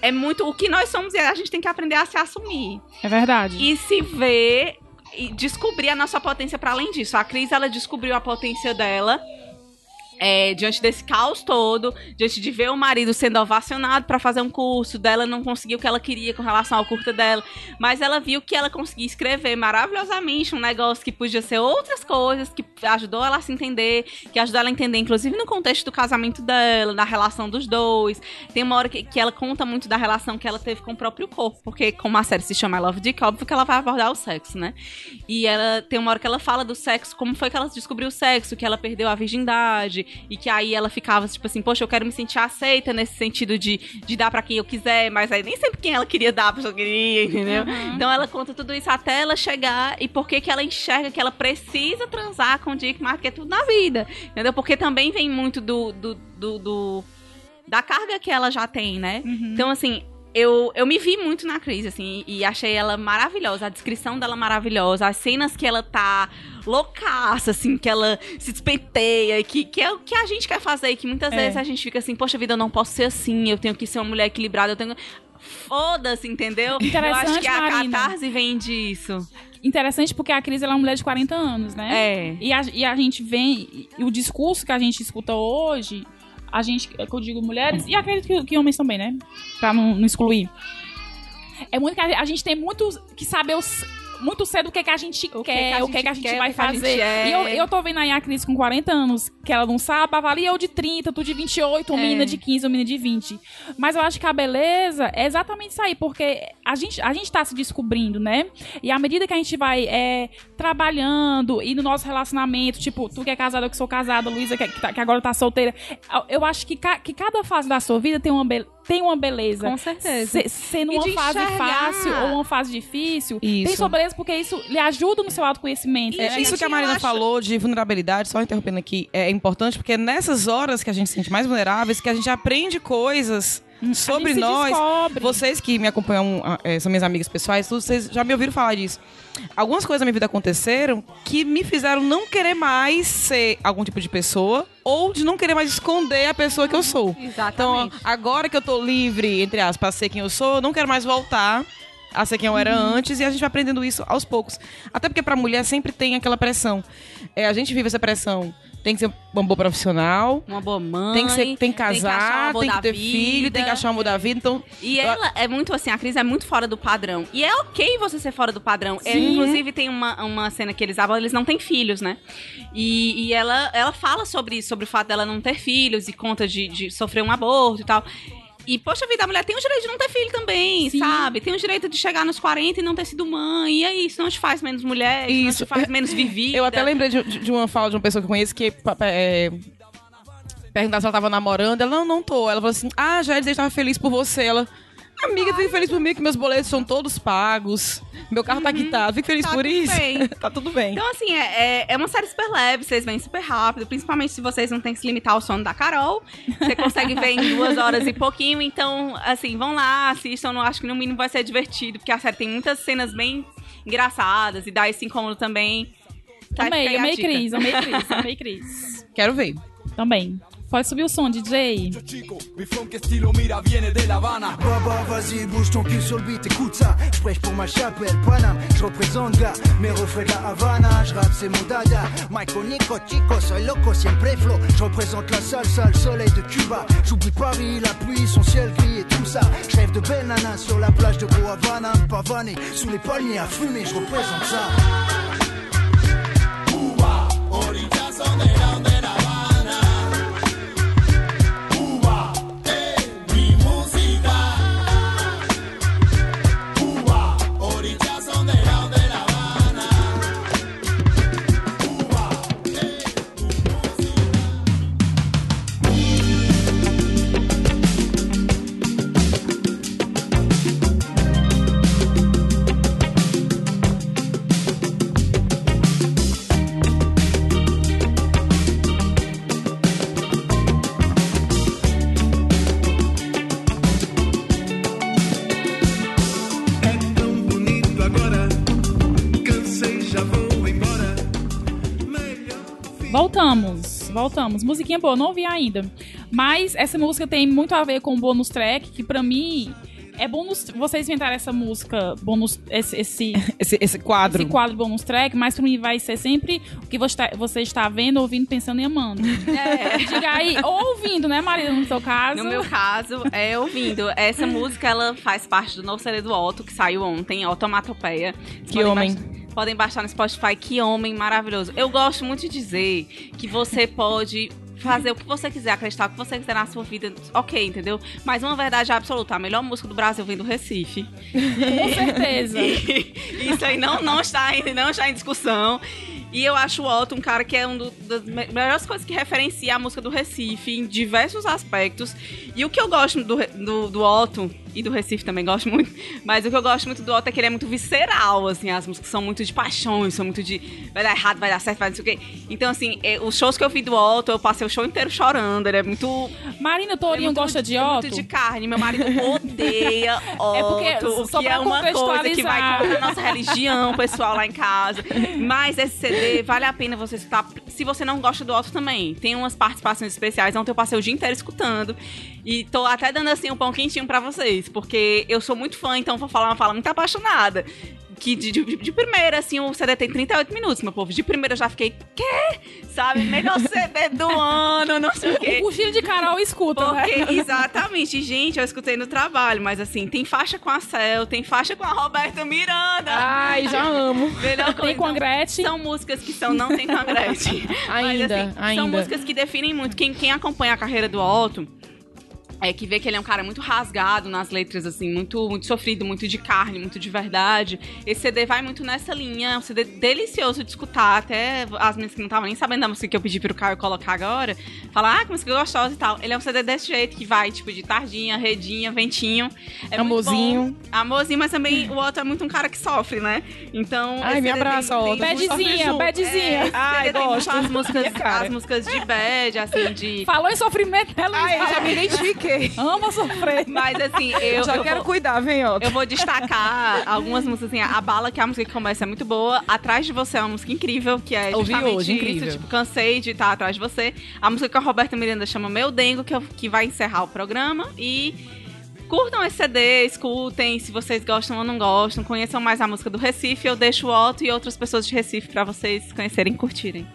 é muito. O que nós somos e a gente tem que aprender a se assumir É verdade. e se ver e descobrir a nossa potência para além disso. A Cris, ela descobriu a potência dela. É, diante desse caos todo, diante de ver o marido sendo ovacionado para fazer um curso, dela não conseguiu o que ela queria com relação ao curta dela, mas ela viu que ela conseguia escrever maravilhosamente um negócio que podia ser outras coisas, que ajudou ela a se entender, que ajudou ela a entender, inclusive no contexto do casamento dela, da relação dos dois. Tem uma hora que, que ela conta muito da relação que ela teve com o próprio corpo, porque como a série se chama I Love Dick, óbvio que ela vai abordar o sexo, né? E ela tem uma hora que ela fala do sexo, como foi que ela descobriu o sexo, que ela perdeu a virgindade, e que aí ela ficava tipo assim, poxa, eu quero me sentir aceita nesse sentido de, de dar pra quem eu quiser, mas aí nem sempre quem ela queria dar, a pessoa queria, entendeu? Então ela conta tudo isso até ela chegar e por que que ela enxerga que ela precisa transar com o Dick que é tudo na vida, entendeu? Porque também vem muito do, do, do, do- da carga que ela já tem, né? Então, assim, eu, eu me vi muito na crise, assim, e achei ela maravilhosa, a descrição dela maravilhosa, as cenas que ela tá loucaça, assim, que ela se despenteia, que, que é o que a gente quer fazer, que muitas É. vezes a gente fica assim, poxa vida, eu não posso ser assim, eu tenho que ser uma mulher equilibrada, eu tenho... Foda-se, entendeu? eu acho Interessante, que a Marina. catarse vem disso. Interessante porque a Cris ela é uma mulher de 40 anos, né? É. E a, e a gente vem. E o discurso que a gente escuta hoje, a gente, que eu digo mulheres, e acredito que, que homens também, né? Pra não, não excluir. É muito que a gente tem muito que saber os- muito cedo o que, que a gente O que quer, que a o que, que a gente gente quer, vai que que a gente fazer. é. E eu, eu tô vendo aí a Cris com 40 anos, que ela não sabe, avalia eu de 30, tu de 28, uma É. menina de 15, uma menina de 20. Mas eu acho que a beleza é exatamente isso aí, porque a gente, a gente tá se descobrindo, né? E à medida que a gente vai é, trabalhando e no nosso relacionamento, tipo, tu que é casada, eu que sou casada, Luísa que, que tá- que agora tá solteira, eu acho que, ca- que cada fase da sua vida tem uma, be- tem uma beleza. Com certeza. Se- sendo uma fase enxergar. fácil ou uma fase difícil, tem Isso. sua beleza porque isso lhe ajuda no seu autoconhecimento. É, isso que a Marina acho- falou de vulnerabilidade, só interrompendo aqui, é importante porque é nessas horas que a gente se sente mais vulneráveis que a gente aprende coisas sobre nós. descobre. Vocês que me acompanham, ah, eh, são minhas amigas pessoais, vocês já me ouviram falar disso. Algumas coisas na minha vida aconteceram que me fizeram não querer mais ser algum tipo de pessoa ou de não querer mais esconder a pessoa que eu sou. Então, Exatamente. agora que eu tô livre, entre aspas, pra ser quem eu sou, eu não quero mais voltar a ser quem eu era Uhum. antes e a gente vai aprendendo isso aos poucos. Até porque pra mulher sempre tem aquela pressão. É, a gente vive essa pressão tem que ser uma boa profissional, Uma boa mãe. tem que, ser, tem que casar, tem que da ter filho, tem que vida. achar o amor da vida. Então, E ela é muito assim, a Cris é muito fora do padrão. E é ok você ser fora do padrão. É, Sim. inclusive, tem uma, uma cena que eles abordam, eles não têm filhos, né? E, e ela, ela fala sobre isso, sobre o fato dela não ter filhos e conta de, de sofrer um aborto e tal. E, poxa vida, a mulher tem o direito de não ter filho também, Sim. sabe? Tem o direito de chegar nos 40 e não ter sido mãe. E é isso, não te faz menos mulher, isso. não Isso. te faz menos vivida. eu até lembrei de, de- uma fala de uma pessoa que eu conheço que é, perguntar se ela tava namorando. Ela, não, não tô. Ela falou assim, ah, já estava feliz por você. Ela, amiga, fico feliz por mim que meus boletos são todos pagos. Meu carro tá quitado, fico feliz Tá por isso. bem. tá tudo bem. Então, assim, é, é, é uma série super leve, vocês vêm super rápido, principalmente se vocês não têm que se limitar ao sono da Carol. Você consegue ver em duas horas e pouquinho. Então, assim, vão lá, assistam. Acho que no mínimo vai ser divertido, porque a série tem muitas cenas bem engraçadas e dá esse incômodo também. Tá, Amei, amei. Cris, amei Cris, amei Cris. Quero ver. Também. Pode subir o som, DJ. Baba, vas-y, bouge ton cul sur le beat, écoute ça. Je prêche pour ma chapelle, Paname. Je représente gars, mes refrains de la Havana. Je rappe, c'est mon dada. Michael Nico, chico, soy loco, siempre flow. Je représente la salsa, le soleil de Cuba. J'oublie Paris, la pluie, son ciel gris et tout ça. Je rêve de belles nanas sur la plage de Gros Havana. Pavané, sous les palmiers à fumer, je représente ça. É Voltamos, voltamos. Musiquinha boa, não ouvi ainda. Mas essa música tem muito a ver com o bônus track, que pra mim é bônus. Vocês inventaram essa música, bônus, esse, esse, Esse, esse quadro. esse quadro bônus track, mas pra mim vai ser sempre o que você está, você está vendo, ouvindo, pensando e amando. É. Diga aí, ou ouvindo, né, Marina, no seu caso. No meu caso, é ouvindo. Essa música, ela faz parte do novo CD do Otto, que saiu ontem, Automatopeia. Vocês Que homem. baixar- Podem baixar no Spotify. Que homem maravilhoso. Eu gosto muito de dizer que você pode fazer o que você quiser, acreditar o que você quiser na sua vida, ok, entendeu? Mas uma verdade absoluta, a melhor música do Brasil vem do Recife. Com certeza. Isso aí não, não, está em, não está em discussão. E eu acho o Otto um cara que é uma das me- melhores coisas que referencia a música do Recife em diversos aspectos. E o que eu gosto do, do, do Otto, e do Recife também gosto muito, mas o que eu gosto muito do Otto é que ele é muito visceral, assim, as músicas são muito de paixões, são muito de vai dar errado, vai dar certo, vai não sei o quê. Então, assim, é, os shows que eu vi do Otto, eu passei o show inteiro chorando, ele é muito... Marina é Tourinho muito- gosta de é Otto? Muito de carne, meu marido odeia Otto, porque, o só que é uma coisa que vai contra a nossa religião, pessoal lá em casa. Mas esse CD vale a pena você escutar. Se você não gosta do Otto também, tem umas participações especiais. Ontem eu passei o dia inteiro escutando. E tô até dando assim um pão quentinho pra vocês, porque eu sou muito fã, então vou falar uma fala muito apaixonada. Que de, de, de primeira, assim, o CD tem 38 minutos, meu povo. De primeira eu já fiquei, quê? Sabe? Melhor CD do ano, não sei o quê. O filho de Carol escuta, né? Porque, exatamente, gente, eu escutei no trabalho, mas assim, tem faixa com a Cel, tem faixa com a Roberta Miranda. Ai, já amo. Melhor Tem com a Gretchen. São músicas que são, não tem com a Gretchen. Ainda, mas, assim, São ainda. músicas que definem muito. Quem, quem acompanha a carreira do Otto é que vê que ele é um cara muito rasgado nas letras, assim, muito, muito sofrido, muito de carne, muito de verdade. Esse CD vai muito nessa linha, é um CD delicioso de escutar, até as meninas que não estavam nem sabendo da música que eu pedi pro Caio colocar agora, falar, ah, que música gostosa e tal. Ele é um CD desse jeito, que vai, tipo, de tardinha, redinha, ventinho. É Amorzinho. Amorzinho, mas também o Otto é muito um cara que sofre, né? Então... Ai, me abraça, Otto. Badzinha, badzinha. é, Ai, gosto. as músicas, as músicas de bad, assim, de... Falou em sofrimento, ela Ai, eu já me identifiquei. ama sofrer. Mas assim, eu, já eu quero vou, cuidar, vem, ó. eu vou destacar algumas músicas assim. A Bala, que é a música que começa, é muito boa. Atrás de Você é uma música incrível, que é Ouvi justamente hoje, isso. incrível. Tipo, cansei de estar atrás de você. A música que a Roberta Miranda chama Meu Dengo, que, eu- que vai encerrar o programa. E curtam esse CD, escutem se vocês gostam ou não gostam. Conheçam mais a música do Recife. Eu deixo o Otto e outras pessoas de Recife pra vocês conhecerem e curtirem.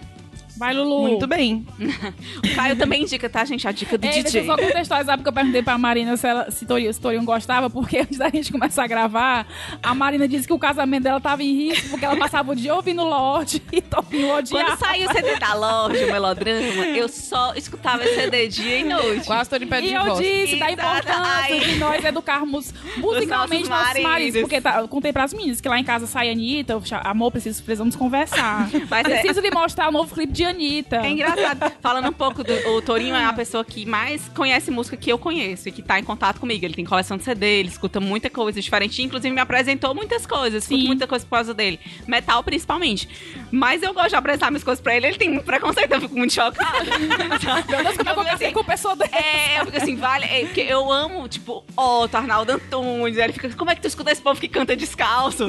Vai, Lulu. Muito bem. O Caio também indica, tá, gente? A dica do Ei, deixa DJ. eu só contextualizar, porque eu perguntei pra Marina se, ela, se, Torium, se Torium gostava, porque antes da gente começar a gravar, a Marina disse que o casamento dela tava em risco, porque ela passava o dia ouvindo Lorde e Torium odiava. Quando saiu o CD da loja, o melodrama, eu só escutava esse CD dia e noite. Quase tô de pé de E eu divórcio. disse da Exato. importância Ai. de nós educarmos musicalmente nossos nossos maridos. maridos. Porque tá, eu contei pras meninas que lá em casa sai a Anitta, eu amor, preciso, precisamos conversar. Mas é- preciso lhe mostrar o novo clipe de Anitta. É engraçado. Falando um pouco do o Torinho é a pessoa que mais conhece música que eu conheço e que tá em contato comigo. Ele tem coleção de CD, ele escuta muita coisa diferente. Inclusive, me apresentou muitas coisas. Escuto Sim. muita coisa por causa dele. Metal, principalmente. Mas eu gosto de apresentar minhas coisas pra ele. Ele tem muito preconceito, eu fico muito chocada. Meu Deus, como é eu fico casei com pessoa dessa? É, eu fico assim, vale. É, porque eu amo, tipo, Otto, Arnaldo Antunes. Aí Ele fica, como é que tu escuta esse povo que canta descalço?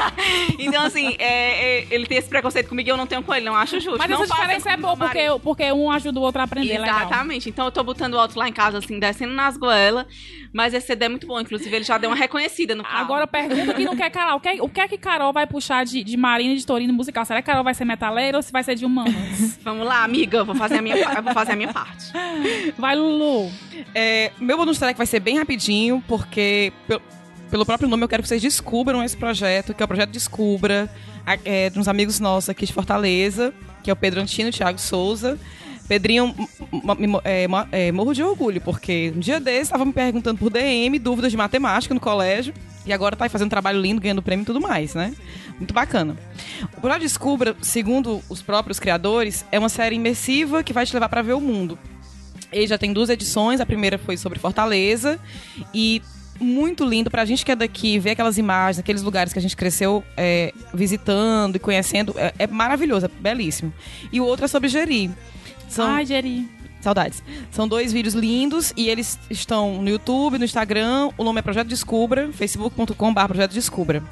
então, assim, é, é, ele tem esse preconceito comigo e eu não tenho com ele, não acho justo. Mas não diferença é boa, porque, porque um ajuda o outro a aprender, legal. Exatamente. Então eu tô botando o Otto lá em casa, assim, descendo nas goelas. Mas esse CD é muito bom. Inclusive, ele já deu uma reconhecida no carro. Agora pergunta que não quer Carol. O que, o que é que Carol vai puxar de, de Marina e de Torino musical? Será que Carol vai ser metaleira ou se vai ser de humanas? Vamos lá, amiga, eu vou fazer a minha, eu vou fazer a minha parte. Vai, Lulu. É, meu bonus track vai ser bem rapidinho, porque pel- pelo próprio nome eu quero que vocês descubram esse projeto, que é o projeto Descubra, é, de uns amigos nossos aqui de Fortaleza, que é o Pedro Antino Thiago Souza. Pedrinho, é, é, morro de orgulho, porque um dia desses estava me perguntando por DM dúvidas de matemática no colégio, e agora tá aí fazendo um trabalho lindo, ganhando prêmio e tudo mais, né? Muito bacana. O Projeto Descubra, segundo os próprios criadores, é uma série imersiva que vai te levar para ver o mundo. Ele já tem duas edições, a primeira foi sobre Fortaleza e muito lindo pra gente que é daqui, ver aquelas imagens, aqueles lugares que a gente cresceu é, visitando e conhecendo, é, é maravilhoso, é belíssimo. E o outro é sobre Jeri. São, Ai, Geri. Saudades. São dois vídeos lindos e eles estão no YouTube, no Instagram. O nome é Projeto Descubra, facebook.com.br Projeto Descubra.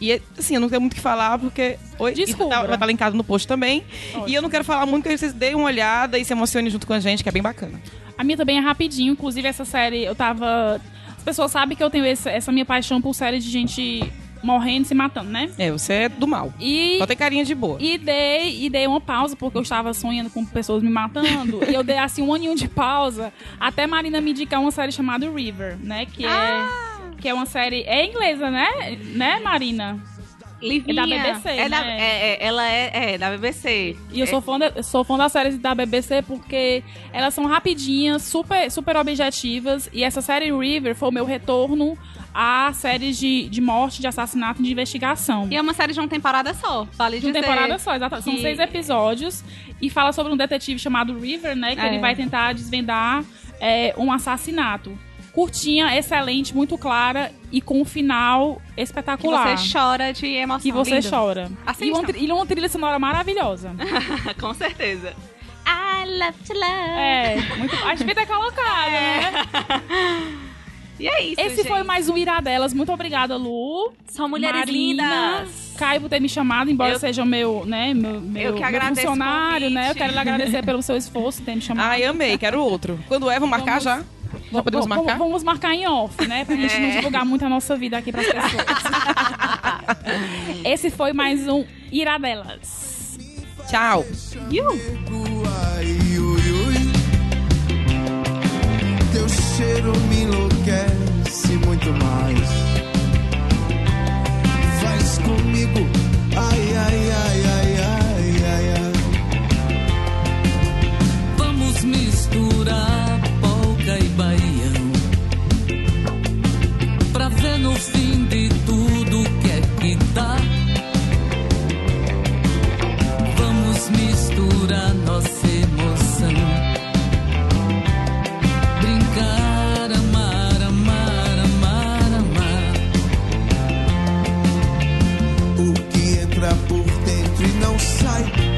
E assim, eu não tenho muito o que falar porque. Oi, e Descubra. tá- vai estar linkado no post também. E eu não quero falar muito, porque vocês deem uma olhada e se emocionem junto com a gente, que é bem bacana. A minha também é rapidinho. Inclusive, essa série eu tava. As pessoas sabem que eu tenho esse- essa minha paixão por série de gente morrendo e se matando, né? É, você é do mal. E. Só tem carinha de boa. E dei, e dei uma pausa, porque eu estava sonhando com pessoas me matando. e eu dei assim um aninho de pausa, até Marina me indicar uma série chamada River, né? Que é. Que é uma série. É inglesa, né? Né, Marina? Livinha. É da BBC, É da- né? é- é- ela é, é da BBC. E eu sou fã, da- sou fã das séries da BBC porque elas são rapidinhas, super, super objetivas. E essa série River foi o meu retorno a séries de, de morte, de assassinato e de investigação. E é uma série de uma temporada só, vale De uma dizer. temporada só, exatamente. São seis episódios e fala sobre um detetive chamado River, né? Que É. ele vai tentar desvendar é, um assassinato. Curtinha, excelente, muito clara e com um final Que espetacular. você chora de emoção. Que você Lindo. chora. Assistam. E uma, e uma trilha sonora maravilhosa. Com certeza. I love to love. É, muito. A gente devia ter colocado, né? E é isso, Esse gente. foi mais um Iradelas. Muito obrigada, Lu. São mulheres Marina, lindas. Caio por ter me chamado, embora Eu- seja o meu, né, meu, meu, Eu que meu funcionário, né? Eu quero lhe agradecer pelo seu esforço ter me chamado. Ai, amei, quero outro. Quando é, vamos marcar Vamos- já? Já podemos Vamos- marcar? Vamos marcar em off, né? Pra gente não É. divulgar muito a nossa vida aqui pras pessoas. Esse foi mais um Iradelas. Tchau. Ui. Teu cheiro me enlouquece muito mais. Faz comigo, ai, ai, ai, ai, ai, ai, ai. Vamos misturar polca e baião. Pra ver no fim de tudo o que é que dá. Vamos misturar nossa emoção. Entra por dentro e não sai.